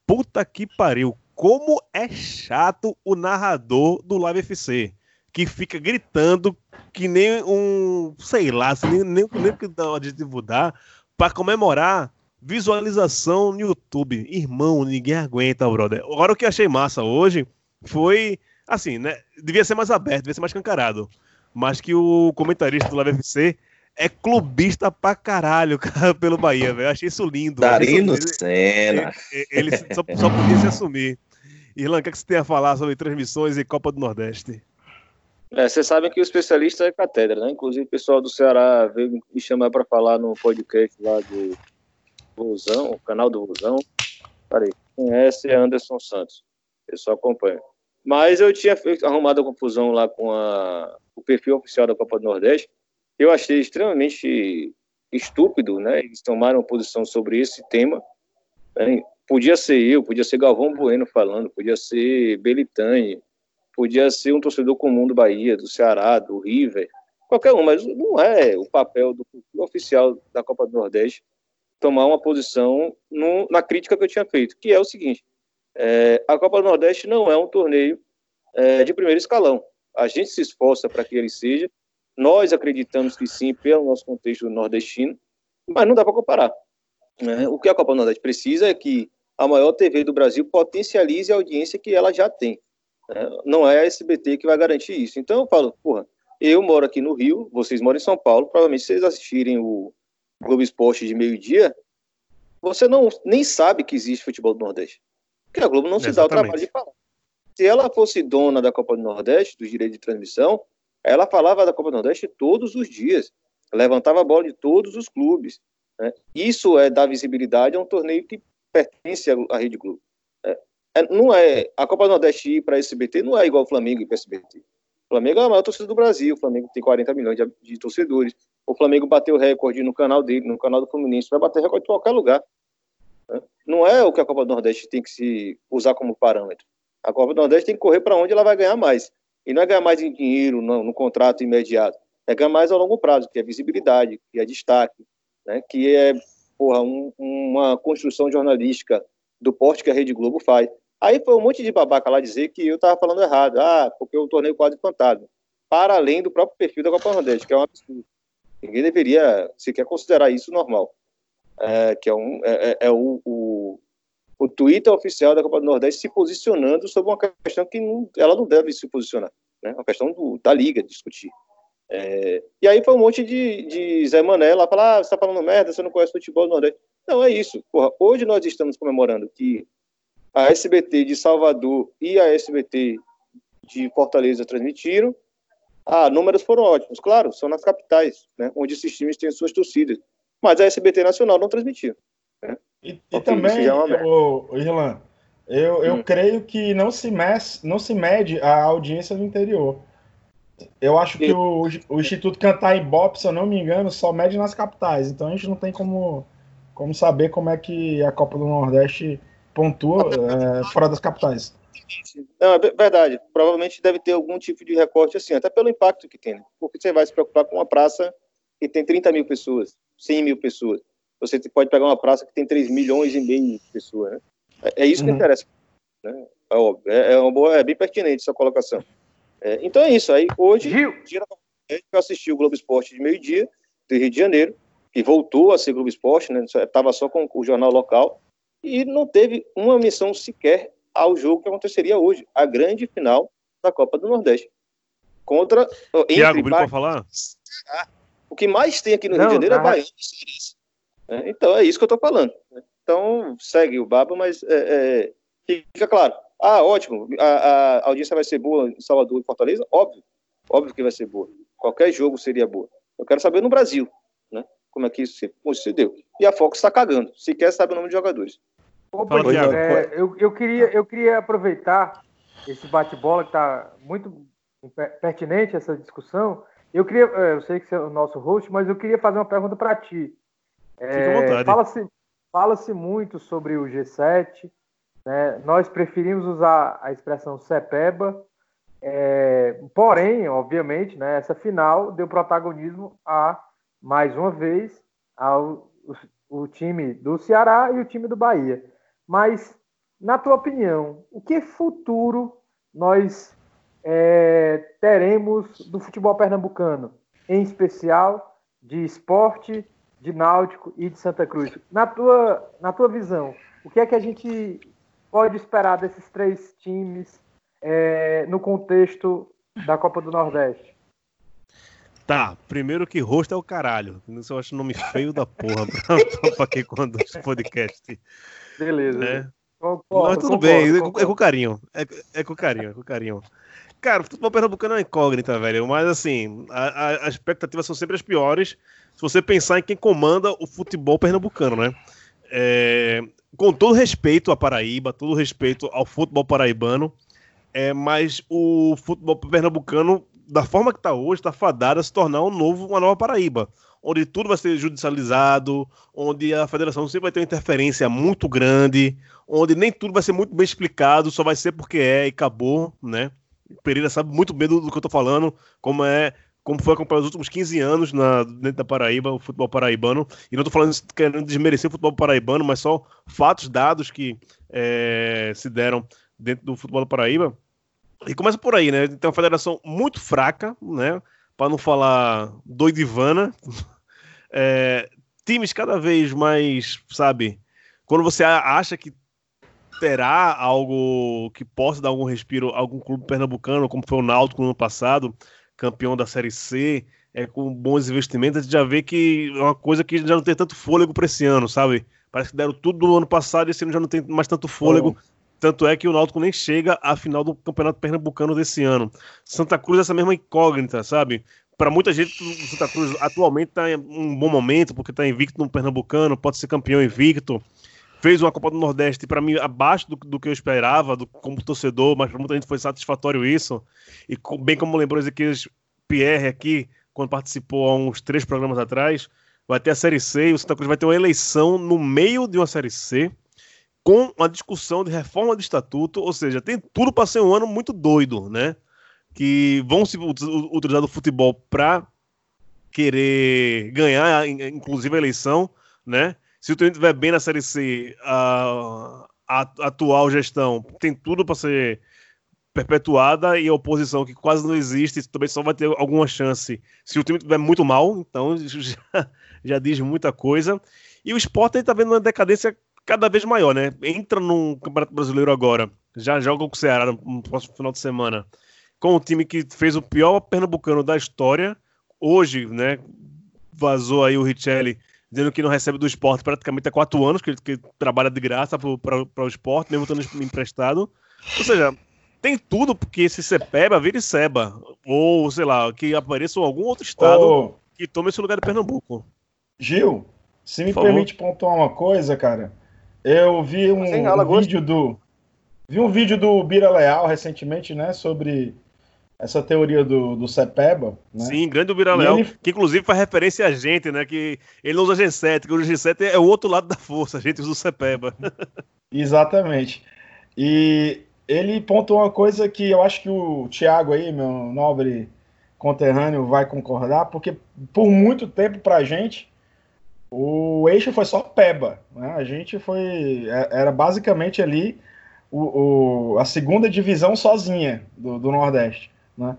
Speaker 1: puta que pariu, como é chato o narrador do Live FC, que fica gritando que nem um, sei lá, assim, nem, nem, nem que dá o adjetivo dá, para comemorar visualização no YouTube. Irmão, ninguém aguenta, brother. Agora o que eu achei massa hoje foi, assim, né, devia ser mais aberto, devia ser mais cancarado mas que o comentarista do Live FC é clubista pra caralho, cara, pelo Bahia, velho. Eu Achei isso lindo.
Speaker 3: Darino
Speaker 1: isso-
Speaker 3: Senna.
Speaker 1: Ele, ele só, só podia se assumir. Irlan, o que, é que você tem a falar sobre transmissões e Copa do Nordeste?
Speaker 4: É, vocês sabem que o especialista é catedra, né? Inclusive o pessoal do Ceará veio me chamar para falar no podcast lá do Vozão, o canal do Vozão. Peraí, conhece é Anderson Santos. Eu só acompanho. Mas eu tinha arrumado a confusão lá com a, o perfil oficial da Copa do Nordeste. Eu achei extremamente estúpido, né? Eles tomaram posição sobre esse tema. né? Podia ser eu, podia ser Galvão Bueno falando, podia ser Belitani, podia ser um torcedor comum do Bahia, do Ceará, do River, qualquer um, mas não é o papel do perfil oficial da Copa do Nordeste tomar uma posição no- na crítica que eu tinha feito, que é o seguinte: é, a Copa do Nordeste não é um torneio é, de primeiro escalão. A gente se esforça para que ele seja, nós acreditamos que sim, pelo nosso contexto nordestino, mas não dá para comparar. né? O que a Copa do Nordeste precisa é que a maior TV do Brasil potencialize a audiência que ela já tem. Né? Não é a SBT que vai garantir isso. Então eu falo, porra, eu moro aqui no Rio, vocês moram em São Paulo, provavelmente se vocês assistirem o Globo Esporte de meio-dia, você não nem sabe que existe futebol do Nordeste. Porque a Globo não se dá o
Speaker 1: Exatamente.
Speaker 4: trabalho de falar. Se ela fosse dona da Copa do Nordeste, dos direitos de transmissão, ela falava da Copa do Nordeste todos os dias. Levantava a bola de todos os clubes. né? Isso é dar visibilidade a um torneio que pertence à Rede Globo. É, não é, a Copa do Nordeste ir para SBT não é igual o Flamengo ir para SBT. O Flamengo é a maior torcida do Brasil, o Flamengo tem 40 milhões de, de torcedores. O Flamengo bateu recorde no canal dele, no canal do Fluminense, vai bater recorde em qualquer lugar. né? Não é o que a Copa do Nordeste tem que se usar como parâmetro. A Copa do Nordeste tem que correr para onde ela vai ganhar mais. E não é ganhar mais em dinheiro, no, no contrato imediato. É ganhar mais a longo prazo, que é visibilidade, que é destaque, né? que é porra, um- uma construção jornalística do porte que a Rede Globo faz. Aí foi um monte de babaca lá dizer que eu estava falando errado. Ah, porque eu tornei o quadro fantasma. Para além do próprio perfil da Copa Nordeste, que é um absurdo. Ninguém deveria sequer considerar isso normal. É, que é, um, é, é- é o, o, o Twitter oficial da Copa do Nordeste se posicionando sobre uma questão que não- ela não deve se posicionar. Né? Uma questão do- da Liga discutir. É, e aí foi um monte de, de Zé Mané lá falar: ah, você está falando merda, você não conhece futebol do Nordeste. Não, é isso. Porra, hoje nós estamos comemorando que a SBT de Salvador e a SBT de Fortaleza transmitiram. Ah, números foram ótimos, claro, são nas capitais, né, onde esses times têm suas torcidas. Mas a SBT Nacional não transmitiu.
Speaker 6: E, e
Speaker 4: Ok,
Speaker 6: também,
Speaker 4: é
Speaker 6: o, o Irlan, eu, eu
Speaker 4: Hum.
Speaker 6: creio que não se, mes, não se mede a audiência do interior. Eu acho que o, o Instituto Cantar Ibope, se eu não me engano, só mede nas capitais. Então a gente não tem como, como saber como é que a Copa do Nordeste pontua é, fora das capitais.
Speaker 4: Não, é ve- verdade. Provavelmente deve ter algum tipo de recorte assim, até pelo impacto que tem. né? Porque você vai se preocupar com uma praça que tem 30 mil pessoas, 100 mil pessoas. Você pode pegar uma praça que tem 3 milhões e meio de pessoas. Né? É, é isso que
Speaker 6: Uhum.
Speaker 4: interessa. Né? É, óbvio, é, é uma boa, é bem pertinente essa colocação. É, então é isso. Aí hoje,
Speaker 2: Gil,
Speaker 4: dia da Copa do Nordeste, eu assisti o Globo Esporte de meio-dia, do Rio de Janeiro, que voltou a ser Globo Esporte, né? Estava só com o jornal local, e não teve uma menção sequer ao jogo que aconteceria hoje, a grande final da Copa do Nordeste. Contra.
Speaker 1: Tiago, pode falar?
Speaker 4: O que mais tem aqui no Não, Rio de Janeiro é Bahia é, Então é isso que eu estou falando. Então segue o Baba, mas é, é, fica claro. Ah, ótimo. A, a, audiência vai ser boa em Salvador e Fortaleza? Óbvio. Óbvio que vai ser boa. Qualquer jogo seria boa. Eu quero saber no Brasil, né? Como é que isso se deu. E a Fox está cagando. Sequer sabe o nome de jogadores.
Speaker 2: Opa, é, eu, eu, queria, eu queria aproveitar esse bate-bola que está muito pertinente essa discussão. Eu queria, é, eu sei que você é o nosso host, mas eu queria fazer uma pergunta para ti. É, Fala-se fala muito sobre o G7. Né? Nós preferimos usar a expressão CEPEBA, é, porém, obviamente, né, essa final deu protagonismo a, mais uma vez, ao o, o time do Ceará e o time do Bahia. Mas, na tua opinião, o que futuro nós é, teremos do futebol pernambucano, em especial de esporte, de náutico e de Santa Cruz? Na tua, na tua visão, o que é que a gente pode esperar desses três times é, no contexto da Copa do Nordeste?
Speaker 1: Tá, primeiro que rosto é o caralho. Isso eu acho nome feio da porra pra, pra quem conduz podcast.
Speaker 2: Beleza. Né?
Speaker 1: Concordo, Mas tudo concordo, bem, concordo. É, com carinho. É, é, com carinho, é com carinho. Cara, o futebol pernambucano é uma incógnita, velho. Mas assim, a, a, as expectativas são sempre as piores se você pensar em quem comanda o futebol pernambucano, né? É, com todo respeito à Paraíba, todo respeito ao futebol paraibano, é, mas o futebol pernambucano, da forma que está hoje, está fadado a se tornar um novo, uma nova Paraíba onde tudo vai ser judicializado, onde a federação sempre vai ter uma interferência muito grande, onde nem tudo vai ser muito bem explicado, só vai ser porque é e acabou, né? O Pereira sabe muito bem do, do que eu tô falando, como é como foi acompanhado nos últimos 15 anos na, dentro da Paraíba, o futebol paraibano. E não estou falando querendo desmerecer o futebol paraibano, mas só fatos, dados que é, se deram dentro do futebol da Paraíba. E começa por aí, né? Tem uma federação muito fraca, né? para não falar doidivana, é, times cada vez mais, sabe, quando você acha que terá algo que possa dar algum respiro a algum clube pernambucano, como foi o Náutico no ano passado, campeão da Série C, é, com bons investimentos, a gente já vê que é uma coisa que já não tem tanto fôlego para esse ano, sabe? Parece que deram tudo no ano passado e esse ano já não tem mais tanto fôlego. Tanto é que o Náutico nem chega à final do Campeonato Pernambucano desse ano. Santa Cruz é essa mesma incógnita, sabe? Para muita gente, o Santa Cruz atualmente está em um bom momento, porque está invicto no Pernambucano, pode ser campeão invicto. Fez uma Copa do Nordeste, para mim, abaixo do, do, que eu esperava, do, como torcedor, mas para muita gente foi satisfatório isso. E bem como lembrou Ezequiel Pierre aqui, quando participou há uns três programas atrás, vai ter a Série C e o Santa Cruz vai ter uma eleição no meio de uma Série C com uma discussão de reforma de estatuto, ou seja, tem tudo para ser um ano muito doido, né? Que vão se utilizar do futebol para querer ganhar, inclusive a eleição, né? Se o time estiver bem na Série C, a, a, a atual gestão tem tudo para ser perpetuada e a oposição que quase não existe também só vai ter alguma chance se o time estiver muito mal, então já, já diz muita coisa. E o esporte está vendo uma decadência cada vez maior, né? Entra no Campeonato Brasileiro agora, já joga com o Ceará no próximo final de semana, com o time que fez o pior pernambucano da história. Hoje, né, vazou aí o Richelli dizendo que não recebe do esporte praticamente há quatro anos, que ele que trabalha de graça para o esporte, mesmo estando emprestado. Ou seja, tem tudo porque esse Cepeba vire Seba. Ou, sei lá, que apareça algum outro estado oh. que tome esse lugar de Pernambuco.
Speaker 6: Gil, se me permite pontuar uma coisa, cara. Eu vi um, um vídeo do. Vi um vídeo do Bira Leal recentemente, né? Sobre essa teoria do, do Cepeba. Né?
Speaker 1: Sim, grande Bira Leal, ele... que inclusive faz referência a gente, né? Que ele não usa G7, que o G7 é o outro lado da força, a gente usa o Cepeba.
Speaker 6: Exatamente. E ele pontuou uma coisa que eu acho que o Thiago aí, meu nobre conterrâneo, vai concordar, porque por muito tempo pra gente o eixo foi só Peba, né? A gente foi é, era basicamente ali o, o a segunda divisão sozinha do, do, Nordeste, né?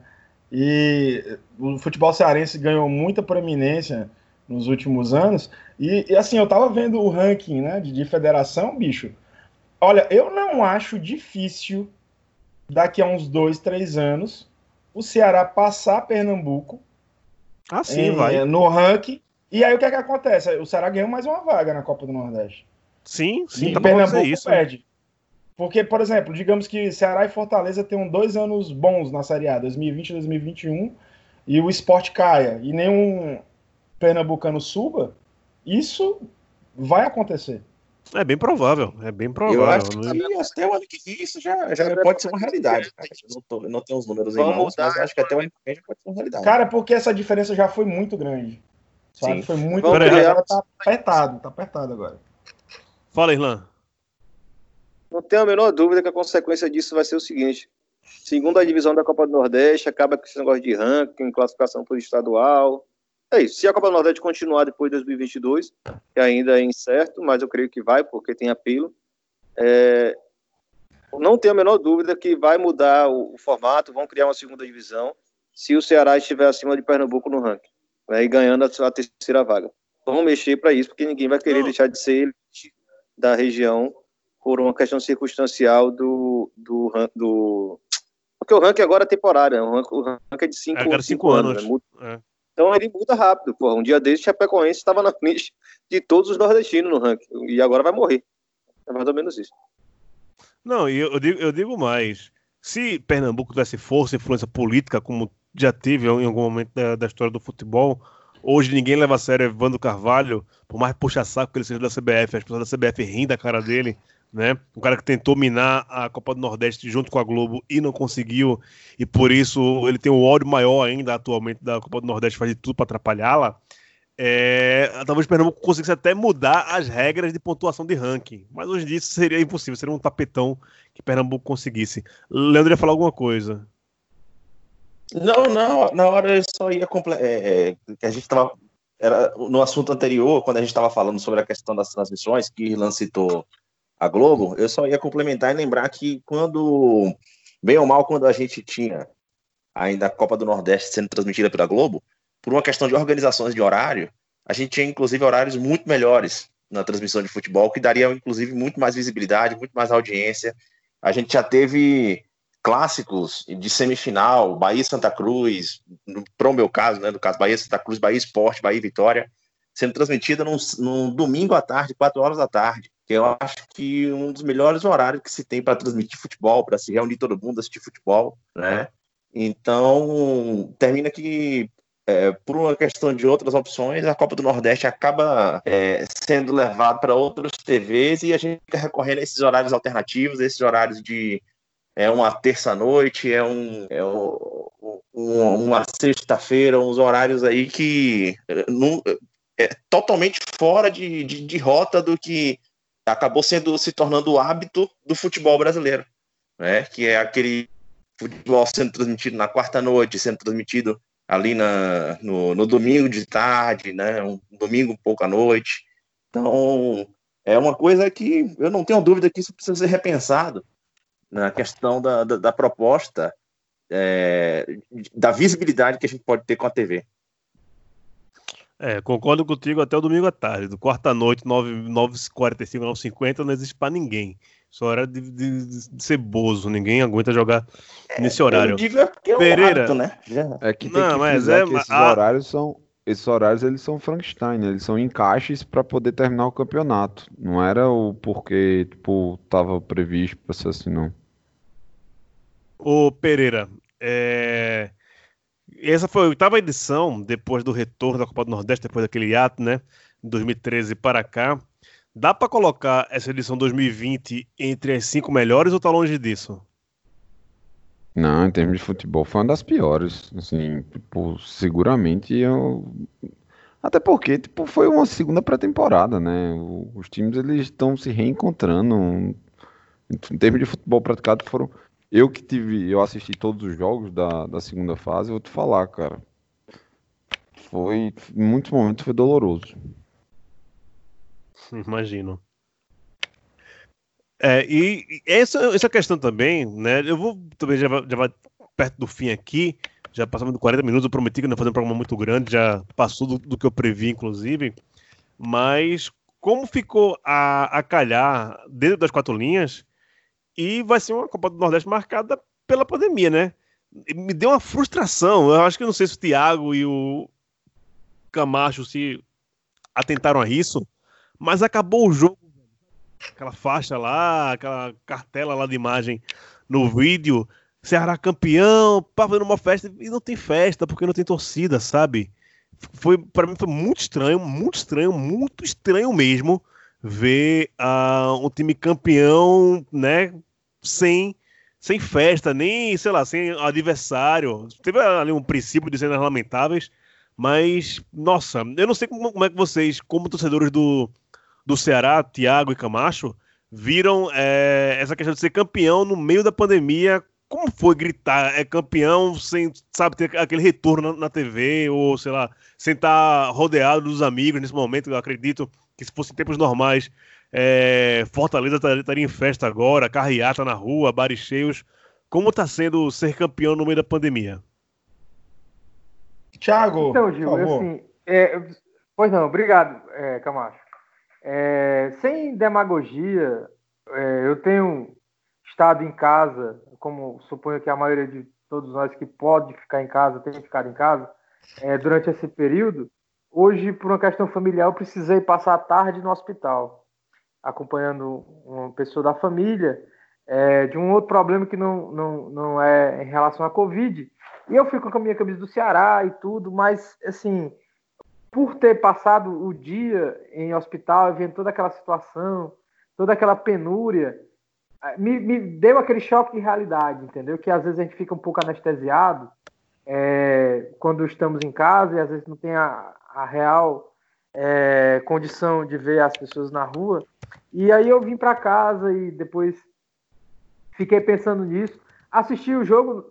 Speaker 6: E o futebol cearense ganhou muita proeminência nos últimos anos e, e assim eu tava vendo o ranking, né, de, de federação, bicho. Olha, eu não acho difícil daqui a uns dois, três anos o Ceará passar Pernambuco
Speaker 1: Ah, sim,
Speaker 6: em-
Speaker 1: vai.
Speaker 6: no ranking. E aí o que é que acontece? O Ceará ganhou mais uma vaga na Copa do Nordeste.
Speaker 1: Sim, sim,
Speaker 6: e
Speaker 1: tá
Speaker 6: Pernambuco
Speaker 1: isso.
Speaker 6: perde. Porque, por exemplo, digamos que Ceará e Fortaleza tenham dois anos bons na Série A, 2020 e 2021, e o esporte caia, e nenhum pernambucano suba, isso vai acontecer.
Speaker 1: É bem provável, é bem
Speaker 3: Eu
Speaker 1: provável.
Speaker 3: acho que
Speaker 1: né?
Speaker 3: até o ano que vem isso já, já pode ser uma realidade. cara. Eu não, tô- eu não tenho os números em mãos, mas acho que até o ano que vem já pode ser uma realidade.
Speaker 6: Cara, porque essa diferença já foi muito grande. Sabe?
Speaker 3: Sim.
Speaker 6: Foi muito grande. Agora tá apertado, tá apertado agora.
Speaker 1: Fala, Irlan.
Speaker 4: Não tenho a menor dúvida que a consequência disso vai ser o seguinte: segunda divisão da Copa do Nordeste, acaba com esse negócio de ranking, classificação por estadual. É isso. Se a Copa do Nordeste continuar depois de 2022, que ainda é incerto, mas eu creio que vai, porque tem apelo. é, Não tenho a menor dúvida que vai mudar o, o formato, vão criar uma segunda divisão, se o Ceará estiver acima de Pernambuco no ranking, né, e ganhando a, a terceira vaga. Vão mexer para isso, porque ninguém vai querer
Speaker 1: Não.
Speaker 4: deixar de ser elite da região por uma questão circunstancial do, do, do porque o ranking agora é temporário, né? o ranking, o ranking é de cinco,
Speaker 1: É, cada
Speaker 4: cinco
Speaker 1: cinco
Speaker 4: anos,
Speaker 1: anos.
Speaker 4: né?
Speaker 1: É.
Speaker 4: Então ele muda rápido, porra. Um dia desse, Chapecoense estava na frente de todos os nordestinos no ranking e agora vai morrer. É mais ou menos isso.
Speaker 1: Não, e eu, eu digo, eu digo mais. Se Pernambuco tivesse força e influência política, como já teve em algum momento da, da história do futebol, hoje ninguém leva a sério Evandro Carvalho, por mais puxa-saco que ele seja da CBF, as pessoas da CBF riem da cara dele, né? Um cara que tentou minar a Copa do Nordeste junto com a Globo e não conseguiu, e por isso ele tem um ódio maior ainda atualmente da Copa do Nordeste, faz de tudo para atrapalhá-la. É, talvez Pernambuco conseguisse até mudar as regras de pontuação de ranking, mas hoje em dia seria impossível, seria um tapetão que Pernambuco conseguisse. Leandro ia falar alguma coisa.
Speaker 3: Não, não, na hora eu só ia comple- é, é, a gente estava era no assunto anterior, quando a gente estava falando sobre a questão das transmissões, que Irlan citou a Globo, eu só ia complementar e lembrar que quando, bem ou mal, quando a gente tinha ainda a Copa do Nordeste sendo transmitida pela Globo, por uma questão de organizações de horário, a gente tinha inclusive horários muito melhores na transmissão de futebol, que daria inclusive muito mais visibilidade, muito mais audiência. A gente já teve clássicos de semifinal, Bahia Santa Cruz, para o meu caso, né, no caso Bahia Santa Cruz, Bahia Esporte, Bahia Vitória, sendo transmitida num, num domingo à tarde, 4 horas da tarde, eu acho que um dos melhores horários que se tem para transmitir futebol, para se reunir todo mundo, assistir futebol, né? Então, termina que é, por uma questão de outras opções, a Copa do Nordeste acaba é, sendo levada para outras TVs e a gente fica recorrendo a esses horários alternativos, esses horários de é uma terça-noite, é, um, é um- um- uma sexta-feira, uns horários aí que é, não- é totalmente fora de, de, de rota do que acabou sendo se tornando o hábito do futebol brasileiro, né? Que é aquele futebol sendo transmitido na quarta-noite, sendo transmitido ali na, no, no domingo de tarde, né? Um domingo pouco à noite. Então, é uma coisa que eu não tenho dúvida que isso precisa ser repensado na questão da, da, da proposta, é, da visibilidade que a gente pode ter com a TV.
Speaker 1: É, concordo contigo até o domingo à tarde. Do quarta-noite, 9h45, 9h50, não existe para ninguém. Só hora de, de- de ser bozo. Ninguém aguenta jogar nesse horário.
Speaker 3: Eu digo é porque é um
Speaker 1: Pereira.
Speaker 3: hábito, né? Já-
Speaker 5: É que tem
Speaker 1: Não,
Speaker 5: que
Speaker 1: mas é-
Speaker 5: que esses
Speaker 1: a-
Speaker 5: horários são esses horários eles são Frankenstein, né? eles são encaixes para poder terminar o campeonato. Não era o porquê, tipo, tava previsto para ser assim, não.
Speaker 1: Ô Pereira, é, essa foi a oitava edição depois do retorno da Copa do Nordeste, depois daquele ato, né? Em 2013 para cá. Dá para colocar essa edição 2020 entre as cinco melhores ou tá longe disso?
Speaker 5: Não, em termos de futebol, foi uma das piores. Assim, tipo, seguramente eu. Até porque, tipo, foi uma segunda pré-temporada, né? Os times eles estão se reencontrando. Em termos de futebol praticado, foram. Eu que tive. Eu assisti todos os jogos da, da segunda fase, eu vou te falar, cara. Foi. Em muitos momentos foi doloroso.
Speaker 1: Imagino. É, e essa, essa questão também, né? Eu vou também já já vai perto do fim aqui, já passamos de 40 minutos. Eu prometi que não ia fazer um programa muito grande, já passou do, do que eu previ, inclusive. Mas como ficou a, a calhar dentro das quatro linhas e vai ser uma Copa do Nordeste marcada pela pandemia, né? Me deu uma frustração. Eu acho que não sei se o Thiago e o Camacho se atentaram a isso, mas acabou o jogo. Aquela faixa lá, aquela cartela lá de imagem no vídeo. Ceará campeão, fazendo uma festa e não tem festa porque não tem torcida, sabe? Foi para mim foi muito estranho, muito estranho, muito estranho mesmo ver uh, um time campeão, né, sem sem festa, nem, sei lá, sem adversário. Teve ali um princípio de cenas lamentáveis, mas, nossa, eu não sei como, como é que vocês, como torcedores do, do Ceará, Thiago e Camacho, viram é, essa questão de ser campeão no meio da pandemia. Como foi gritar é campeão sem, sabe, ter aquele retorno na, na TV, ou sei lá, sem estar rodeado dos amigos nesse momento? Eu acredito que se fosse em tempos normais, é, Fortaleza estaria em festa agora, carreata na rua, bares cheios. Como está sendo ser campeão no meio da pandemia?
Speaker 6: Thiago,
Speaker 2: então, Gil, assim, é, pois não, obrigado, é, Camacho. É, sem demagogia, é, eu tenho estado em casa, como suponho que a maioria de todos nós que pode ficar em casa tem ficado em casa é, durante esse período. Hoje, por uma questão familiar, eu precisei passar a tarde no hospital, acompanhando uma pessoa da família é, de um outro problema que não, não, não é em relação à Covid. E eu fui com a minha camisa do Ceará e tudo, mas, assim, por ter passado o dia em hospital, vendo toda aquela situação, toda aquela penúria, me, me, deu aquele choque de realidade, entendeu? Que às vezes a gente fica um pouco anestesiado é, quando estamos em casa e às vezes não tem a, a real é, condição de ver as pessoas na rua. E aí eu vim para casa e depois fiquei pensando nisso. Assisti o jogo,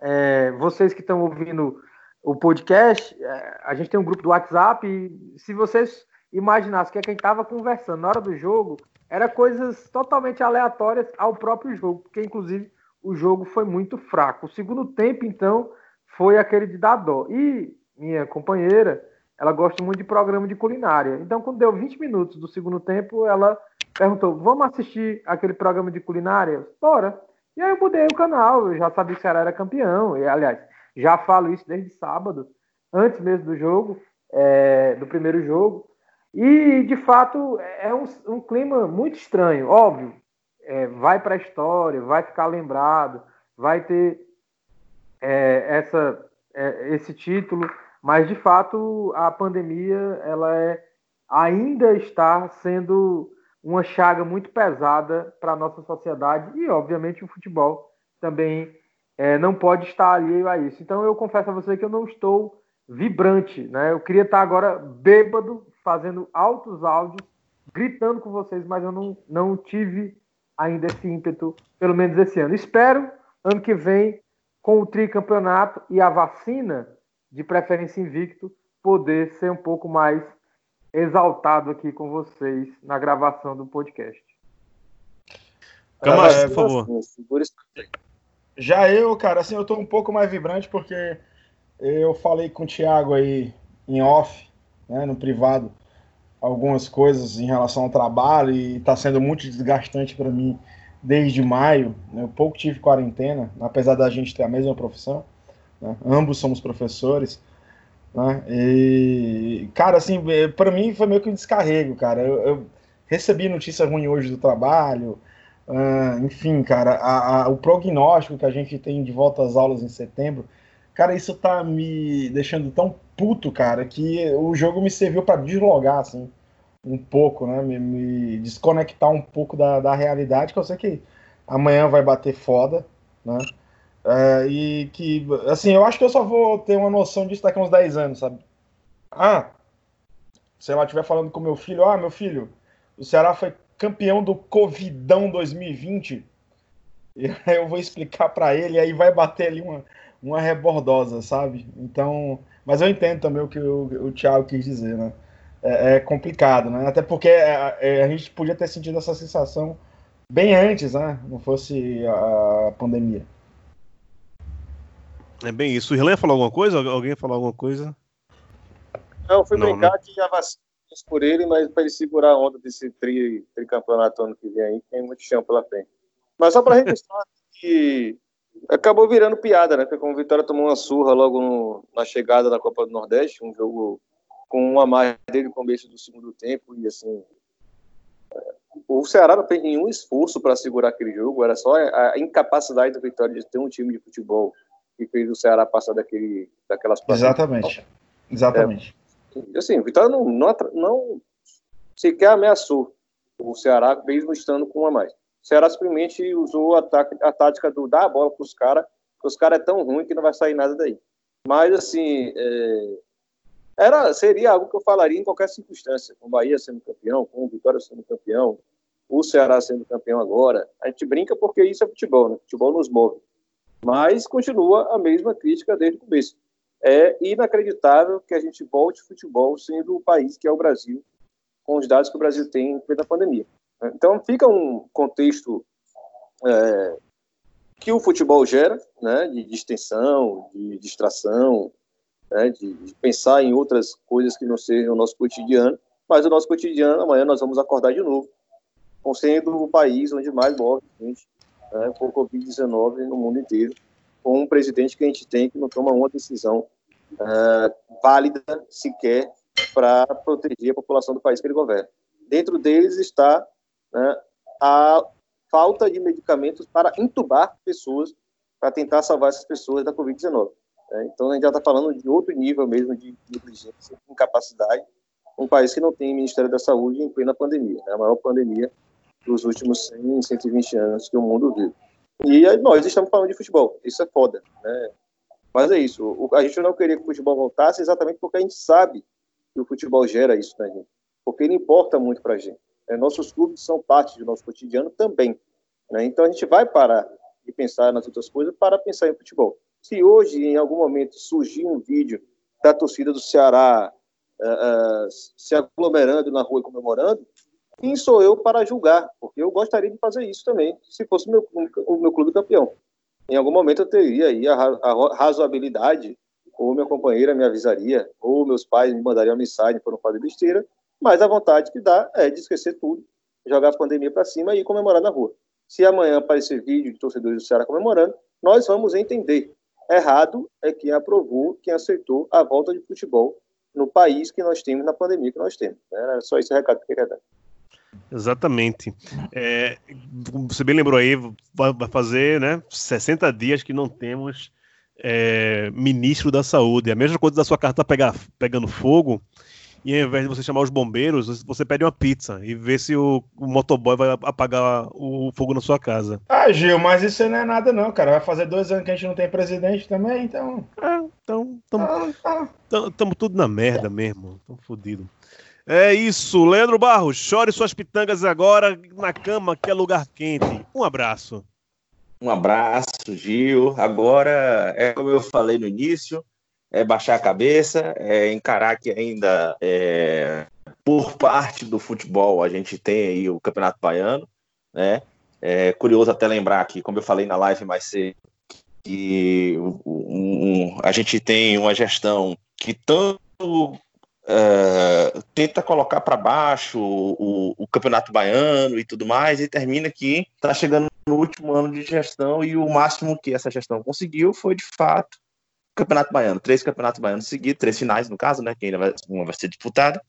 Speaker 2: é, vocês que estão ouvindo o podcast, é, a gente tem um grupo do WhatsApp e se vocês imaginassem é que a gente estava conversando na hora do jogo, era coisas totalmente aleatórias ao próprio jogo, porque inclusive o jogo foi muito fraco. O segundo tempo, então, foi aquele de dar dó. E minha companheira, ela gosta muito de programa de culinária. Então, quando deu 20 minutos do segundo tempo, ela perguntou: Vamos assistir aquele programa de culinária? Bora! E aí eu mudei o canal, eu já sabia que o Ceará era campeão. E, aliás, já falo isso desde sábado, antes mesmo do jogo, é, do primeiro jogo. E, de fato, é um, um clima muito estranho. Óbvio, é, vai para a história, vai ficar lembrado, vai ter é, essa, é, esse título, mas, de fato, a pandemia ela é, ainda está sendo uma chaga muito pesada para a nossa sociedade e, obviamente, o futebol também é, não pode estar alheio a isso. Então, eu confesso a você que eu não estou vibrante, né? Eu queria estar agora bêbado, fazendo altos áudios, gritando com vocês, mas eu não, não tive ainda esse ímpeto, pelo menos esse ano. Espero, ano que vem, com o tricampeonato e a vacina, de preferência invicto, poder ser um pouco mais exaltado aqui com vocês na gravação do podcast.
Speaker 1: Camacho, por favor.
Speaker 6: Já eu, cara, assim, eu tô um pouco mais vibrante porque eu falei com o Thiago aí em off, né, no privado, algumas coisas em relação ao trabalho e tá sendo muito desgastante para mim desde maio. Né, eu pouco tive quarentena, apesar da gente ter a mesma profissão. Né, ambos somos professores. Né? E, cara, assim, é, para mim foi meio que um descarrego, cara. Eu, eu recebi notícia ruim hoje do trabalho, uh, enfim, cara, a, a, o prognóstico que a gente tem de volta às aulas em setembro, cara, isso tá me deixando tão puto, cara, que o jogo me serviu para deslogar, assim, um pouco, né? Me, me desconectar um pouco da, da realidade, que eu sei que amanhã vai bater foda, né? É, e que, assim, eu acho que eu só vou ter uma noção disso daqui a uns 10 anos, sabe? Ah, sei lá, estiver falando com meu filho, ah, meu filho, o Ceará foi campeão do Covidão 2020. E eu vou explicar para ele, aí vai bater ali uma, uma rebordosa, sabe? Então, mas eu entendo também o que o, o Thiago quis dizer, né? É, é complicado, né? Até porque a, é, é, a, gente podia ter sentido essa sensação bem antes, né? Não fosse a pandemia.
Speaker 1: É bem isso. O Irlanda falou alguma coisa? Alguém falou alguma coisa?
Speaker 4: Não, fui não, brincar né? que a vacina por ele, mas para ele segurar a onda desse tri, tricampeonato ano que vem aí, tem muito chão pela frente. Mas só para registrar que acabou virando piada, né? Porque como o Vitória tomou uma surra logo no, na chegada da Copa do Nordeste, um jogo com uma mais dele no começo do segundo tempo, e assim. O Ceará não fez nenhum esforço para segurar aquele jogo, era só a incapacidade do Vitória de ter um time de futebol que fez o Ceará passar daquele, daquelas
Speaker 6: Exatamente. Exatamente.
Speaker 4: É, assim, o Vitória não, não, não sequer ameaçou o Ceará, mesmo estando com uma mais. O Ceará simplesmente usou a, a tática do dar a bola para os caras, os caras é tão ruim que não vai sair nada daí. Mas, assim, é, era, seria algo que eu falaria em qualquer circunstância, com o Bahia sendo campeão, com o Vitória sendo campeão, o Ceará sendo campeão agora. A gente brinca porque isso é futebol, né? Futebol nos move. Mas continua a mesma crítica desde o começo. É inacreditável que a gente volte futebol sendo o país que é o Brasil, com os dados que o Brasil tem da pandemia. Então fica um contexto é, que o futebol gera, né, de distensão, de distração, né, de, de, pensar em outras coisas que não sejam o nosso cotidiano, mas o nosso cotidiano, amanhã nós vamos acordar de novo, com sendo o país onde mais morre gente né, por Covid-19 no mundo inteiro, com um presidente que a gente tem que não toma uma decisão uh, válida sequer para proteger a população do país que ele governa. Dentro deles está né, a falta de medicamentos para intubar pessoas, para tentar salvar essas pessoas da Covid-19. Né? Então, a gente já está falando de outro nível mesmo de negligência, incapacidade, um país que não tem Ministério da Saúde em plena pandemia, né? a maior pandemia dos últimos 100, 120 anos que o mundo viu. E aí, nós estamos falando de futebol, isso é foda, né? Mas é isso, o, a gente não queria que o futebol voltasse exatamente porque a gente sabe que o futebol gera isso na gente, porque ele importa muito para a gente. Né? Nossos clubes são parte do nosso cotidiano também. Né? Então a gente vai parar de pensar nas outras coisas para pensar em futebol. Se hoje, em algum momento, surgir um vídeo da torcida do Ceará uh, uh, se aglomerando na rua e comemorando, quem sou eu para julgar? Porque eu gostaria de fazer isso também, se fosse meu, o meu clube campeão. Em algum momento eu teria aí a, a razoabilidade, ou minha companheira me avisaria, ou meus pais me mandariam uma mensagem para não fazer besteira, mas a vontade que dá é de esquecer tudo, jogar a pandemia para cima e comemorar na rua. Se amanhã aparecer vídeo de torcedores do Ceará comemorando, nós vamos entender. Errado é quem aprovou, quem aceitou a volta de futebol no país que nós temos, na pandemia que nós temos. Era só esse recado que eu queria dar.
Speaker 1: Exatamente. É, você bem lembrou aí, vai fazer né, 60 dias que não temos é, ministro da saúde. A mesma coisa da sua carta pegar, pegando fogo, e ao invés de você chamar os bombeiros, você pede uma pizza e vê se o, o motoboy vai apagar o fogo na sua casa.
Speaker 6: Ah, Gil, mas isso aí não é nada não, cara. Vai fazer dois anos que a gente não tem presidente também, então...
Speaker 1: É, então, tamo, ah, ah. tamo tudo na merda mesmo. Tamo fodido. É isso, Leandro Barros, chore suas pitangas agora na cama, que é lugar quente. Um abraço.
Speaker 3: Um abraço, Gil. Agora, é como eu falei no início, é baixar a cabeça, é encarar que ainda é, por parte do futebol a gente tem aí o Campeonato Baiano, né? É curioso até lembrar que, como eu falei na live mais cedo, que um, um, a gente tem uma gestão que tanto uh, tenta colocar para baixo o, o, Campeonato Baiano e tudo mais, e termina que está chegando no último ano de gestão e o máximo que essa gestão conseguiu foi, de fato, o Campeonato Baiano. Três Campeonatos Baianos seguidos, três finais, no caso, né, que ainda vai, uma vai ser disputada,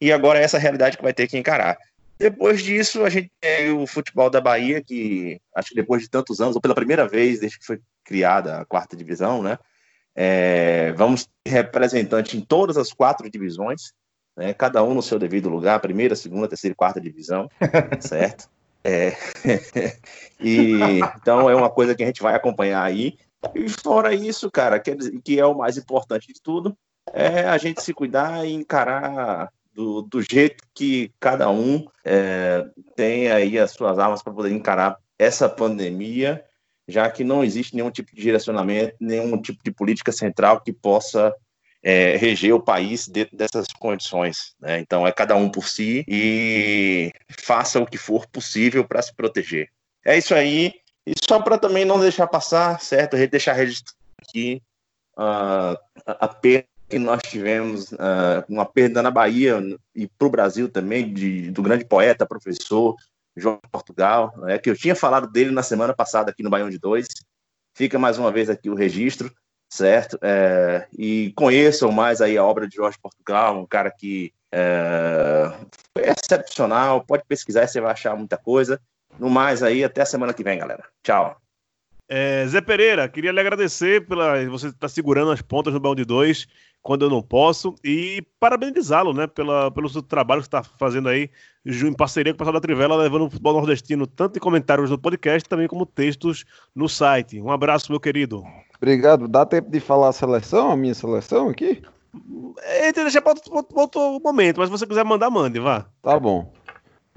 Speaker 3: e agora é essa realidade que vai ter que encarar. Depois disso, a gente tem o futebol da Bahia, que acho que depois de tantos anos, ou pela primeira vez desde que foi criada a quarta divisão, né? É, vamos ter representante em todas as quatro divisões, né, cada um no seu devido lugar, primeira, segunda, terceira e quarta divisão, certo? É, e, então é uma coisa que a gente vai acompanhar aí. E fora isso, cara, que, que é o mais importante de tudo, é a gente se cuidar e encarar do, do jeito que cada um é, tem aí as suas armas para poder encarar essa pandemia já que não existe nenhum tipo de direcionamento, nenhum tipo de política central que possa é, reger o país dentro dessas condições. Né? Então, é cada um por si e faça o que for possível para se proteger. É isso aí. E só para também não deixar passar, certo? Deixar registrado aqui uh, a perda que nós tivemos uh, uma perda na Bahia e para o Brasil também, de, do grande poeta, professor João Portugal, né, que eu tinha falado dele na semana passada aqui no Baião de Dois. Fica mais uma vez aqui o registro, certo? É, e conheçam mais aí a obra de Jorge Portugal, um cara que é, foi excepcional. Pode pesquisar, você vai achar muita coisa. No mais aí, até semana que vem, galera. Tchau.
Speaker 1: É, Zé Pereira, queria lhe agradecer pela você estar tá segurando as pontas no balde 2 quando eu não posso e parabenizá-lo, né, pela, pelo seu trabalho que está fazendo aí em parceria com o pessoal da Trivela, levando o futebol nordestino tanto em comentários no podcast, também como textos no site. Um abraço, meu querido.
Speaker 5: Obrigado. Dá tempo de falar a seleção, a minha seleção aqui?
Speaker 1: É, deixa para outro, outro momento, mas se você quiser mandar, mande, vá.
Speaker 5: Tá bom.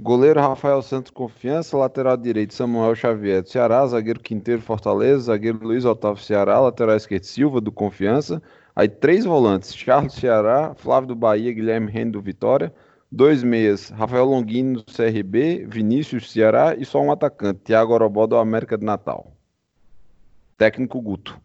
Speaker 5: Goleiro Rafael Santos Confiança, lateral direito Samuel Xavier do Ceará, zagueiro Quinteiro Fortaleza, zagueiro Luiz Otávio Ceará, lateral esquerdo Silva do Confiança. Aí três volantes, Charles Ceará, Flávio do Bahia, Guilherme Rende do Vitória. Dois meias, Rafael Longino do CRB, Vinícius Ceará e só um atacante, Thiago Orobó do América de Natal. Técnico Guto.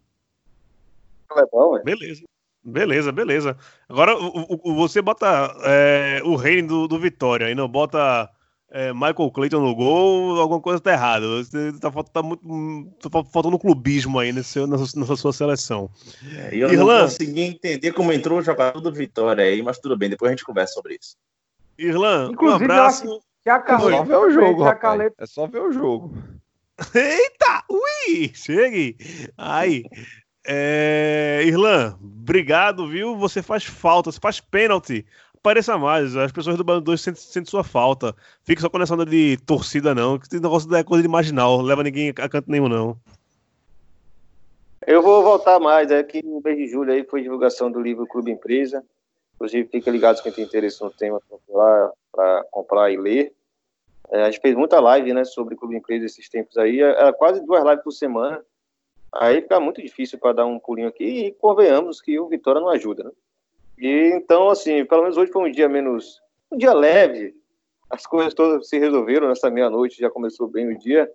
Speaker 1: Beleza. Beleza, beleza. Agora o, o, você bota é, o reino do, do Vitória e não bota é, Michael Clayton no gol, alguma coisa tá errada. Você tá, tá muito tá faltando clubismo aí nesse, nessa, nessa sua seleção.
Speaker 3: É, eu Irlan, não consegui entender como entrou o jogador do Vitória aí, mas tudo bem, depois a gente conversa sobre isso.
Speaker 1: Irlan, Inclusive, um abraço.
Speaker 5: é só ver o jogo, rapaz. É só ver o jogo.
Speaker 1: Eita! Ui! Chegue! Aí. É... Irlan, obrigado, viu? Você faz falta, você faz pênalti apareça mais. As pessoas do Bando 2 sentem, sentem sua falta. Fica só com essa onda de torcida, não. Que negócio é coisa de marginal. Leva ninguém a canto nenhum, não.
Speaker 4: Eu vou voltar mais. É que no mês de julho aí foi divulgação do livro Clube Empresa. Inclusive, fica ligado quem tem interesse no tema para comprar e ler. É, a gente fez muita live né, sobre Clube Empresa esses tempos aí. Era quase duas lives por semana. Aí fica muito difícil para dar um pulinho aqui. E convenhamos que o Vitória não ajuda, né? E então, assim, pelo menos hoje foi um dia menos. um dia leve. As coisas todas se resolveram nessa meia-noite, já começou bem o dia.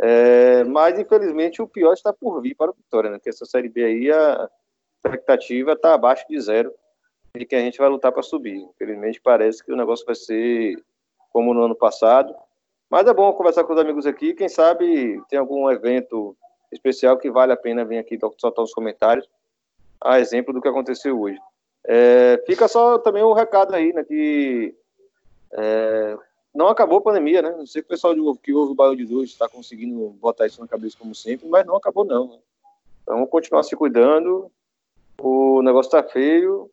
Speaker 4: É, mas, infelizmente, o pior está por vir para o Vitória, né? Que essa Série B aí, a expectativa está abaixo de zero e que a gente vai lutar para subir. Infelizmente, parece que o negócio vai ser como no ano passado. Mas é bom conversar com os amigos aqui. Quem sabe tem algum evento especial que vale a pena vir aqui soltar os comentários, a exemplo do que aconteceu hoje. É, fica só também o um recado aí, né, que é, não acabou a pandemia, né? Não sei que o pessoal que ouve o Bairro de Dois está conseguindo botar isso na cabeça como sempre, mas não acabou não. Né? Então vamos continuar se cuidando. O negócio está feio.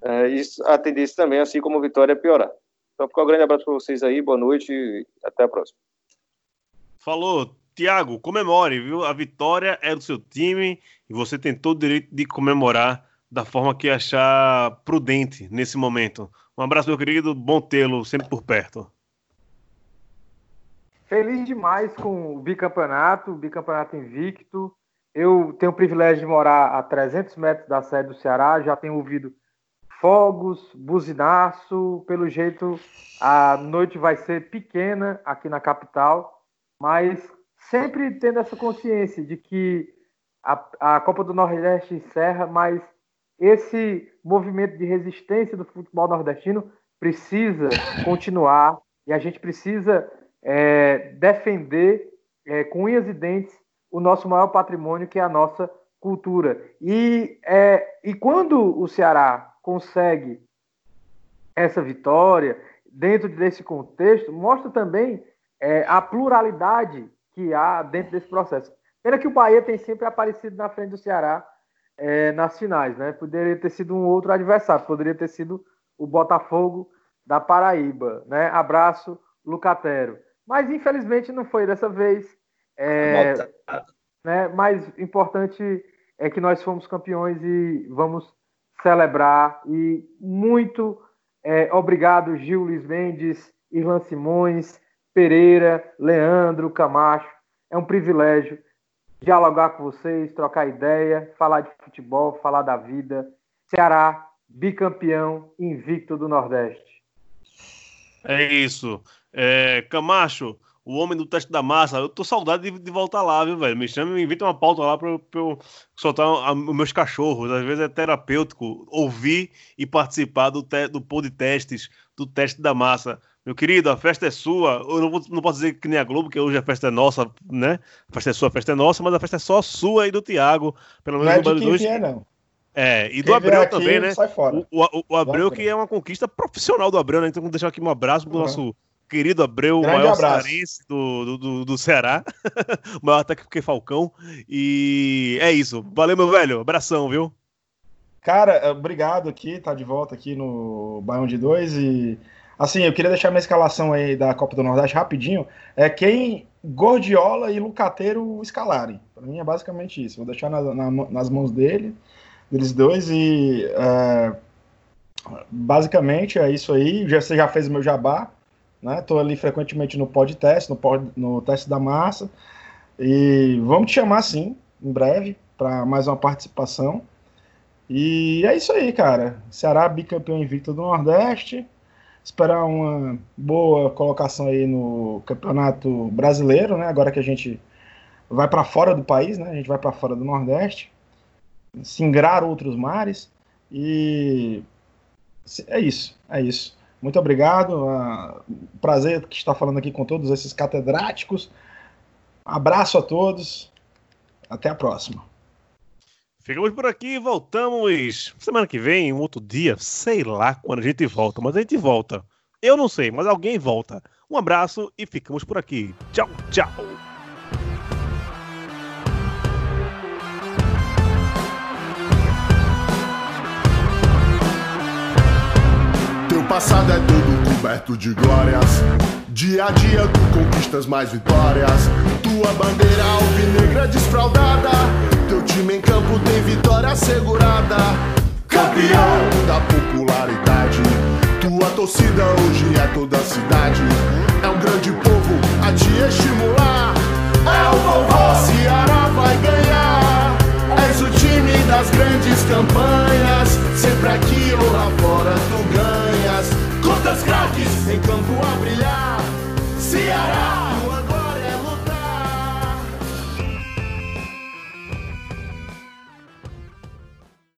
Speaker 4: É, e a tendência também, assim como a vitória, é piorar. Então, fica um grande abraço para vocês aí, boa noite e até a próxima.
Speaker 1: Falou, Tiago, comemore, viu? A vitória é do seu time e você tem todo o direito de comemorar da forma que achar prudente nesse momento. Um abraço, meu querido, bom tê-lo sempre por perto.
Speaker 2: Feliz demais com o bicampeonato, bicampeonato invicto. Eu tenho o privilégio de morar a 300 metros da sede do Ceará, já tenho ouvido fogos, buzinaço. Pelo jeito, a noite vai ser pequena aqui na capital, mas sempre tendo essa consciência de que a, a Copa do Nordeste encerra, mas esse movimento de resistência do futebol nordestino precisa continuar e a gente precisa é, defender é, com unhas e dentes o nosso maior patrimônio, que é a nossa cultura. E, é, e quando o Ceará consegue essa vitória, dentro desse contexto, mostra também é, a pluralidade que há dentro desse processo. Pena que o Bahia tem sempre aparecido na frente do Ceará é, nas finais, né? Poderia ter sido um outro adversário, poderia ter sido o Botafogo da Paraíba, né? Abraço, Lucatero. Mas infelizmente não foi dessa vez. É, né? Mas importante é que nós fomos campeões e vamos celebrar. E muito é, obrigado, Gil Luiz Mendes, Irlan Simões, Pereira, Leandro, Camacho. É um privilégio dialogar com vocês, trocar ideia, falar de futebol, falar da vida. Ceará, bicampeão invicto do Nordeste.
Speaker 1: É isso. É, Camacho, o homem do teste da massa. Eu tô saudade de, de voltar lá, viu, velho? Me chama e invita uma pauta lá pra, pra eu soltar a- os meus cachorros. Às vezes é terapêutico ouvir e participar do, te, do testes, do teste da massa. Meu querido, a festa é sua. Eu não, não posso dizer que nem a Globo, que hoje a festa é nossa, né? A festa é sua, a festa é nossa, mas a festa é só sua e do Thiago. Pelo
Speaker 6: Não
Speaker 1: menos
Speaker 6: é
Speaker 1: no
Speaker 6: de quem
Speaker 1: dois.
Speaker 6: vier, não.
Speaker 1: É, e do
Speaker 6: Quem
Speaker 1: Abreu
Speaker 6: vier aqui,
Speaker 1: também, né?
Speaker 6: Sai fora.
Speaker 1: O, o, o Abreu, que é uma conquista profissional do Abreu, né? Então, vamos deixar aqui um abraço pro
Speaker 6: Uhum.
Speaker 1: nosso querido Abreu, o maior
Speaker 6: abraço.
Speaker 1: cearense do, do, do, do Ceará. o maior técnico que Falcão. E é isso. Valeu, meu velho. Abração, viu?
Speaker 6: Cara, obrigado aqui, tá de volta aqui no Baião de 2 e assim, eu queria deixar minha escalação aí da Copa do Nordeste rapidinho, é quem Gordiola e Lucateiro escalarem. Pra mim é basicamente isso. Vou deixar na- na- nas mãos dele, deles dois e é, basicamente é isso aí. Já, você já fez o meu jabá, né? Tô ali frequentemente no podcast, no, pod, no teste da massa e vamos te chamar sim, em breve, para mais uma participação. E é isso aí, cara. Ceará bicampeão invicto do Nordeste. Esperar uma boa colocação aí no Campeonato Brasileiro, né? Agora que a gente vai para fora do país, né? A gente vai para fora do Nordeste. Singrar outros mares. E é isso, é isso. Muito obrigado. Prazer que estar falando aqui com todos esses catedráticos. Abraço a todos. Até a próxima.
Speaker 1: Ficamos por aqui, voltamos semana que vem, um outro dia, sei lá quando a gente volta, mas a gente volta. Eu não sei, mas alguém volta. Um abraço e ficamos por aqui. Tchau, tchau.
Speaker 7: Teu passado é todo coberto de glórias. Dia a dia tu conquistas mais vitórias. Tua bandeira alvinegra desfraldada. Teu time em campo tem vitória assegurada. Campeão da popularidade. Tua torcida hoje é toda a cidade. É um grande povo a te estimular. É o vovô, Ceará vai ganhar. És o time das grandes campanhas. Sempre aqui ou lá fora tu ganhas. Quantas craques em campo a brilhar. Ceará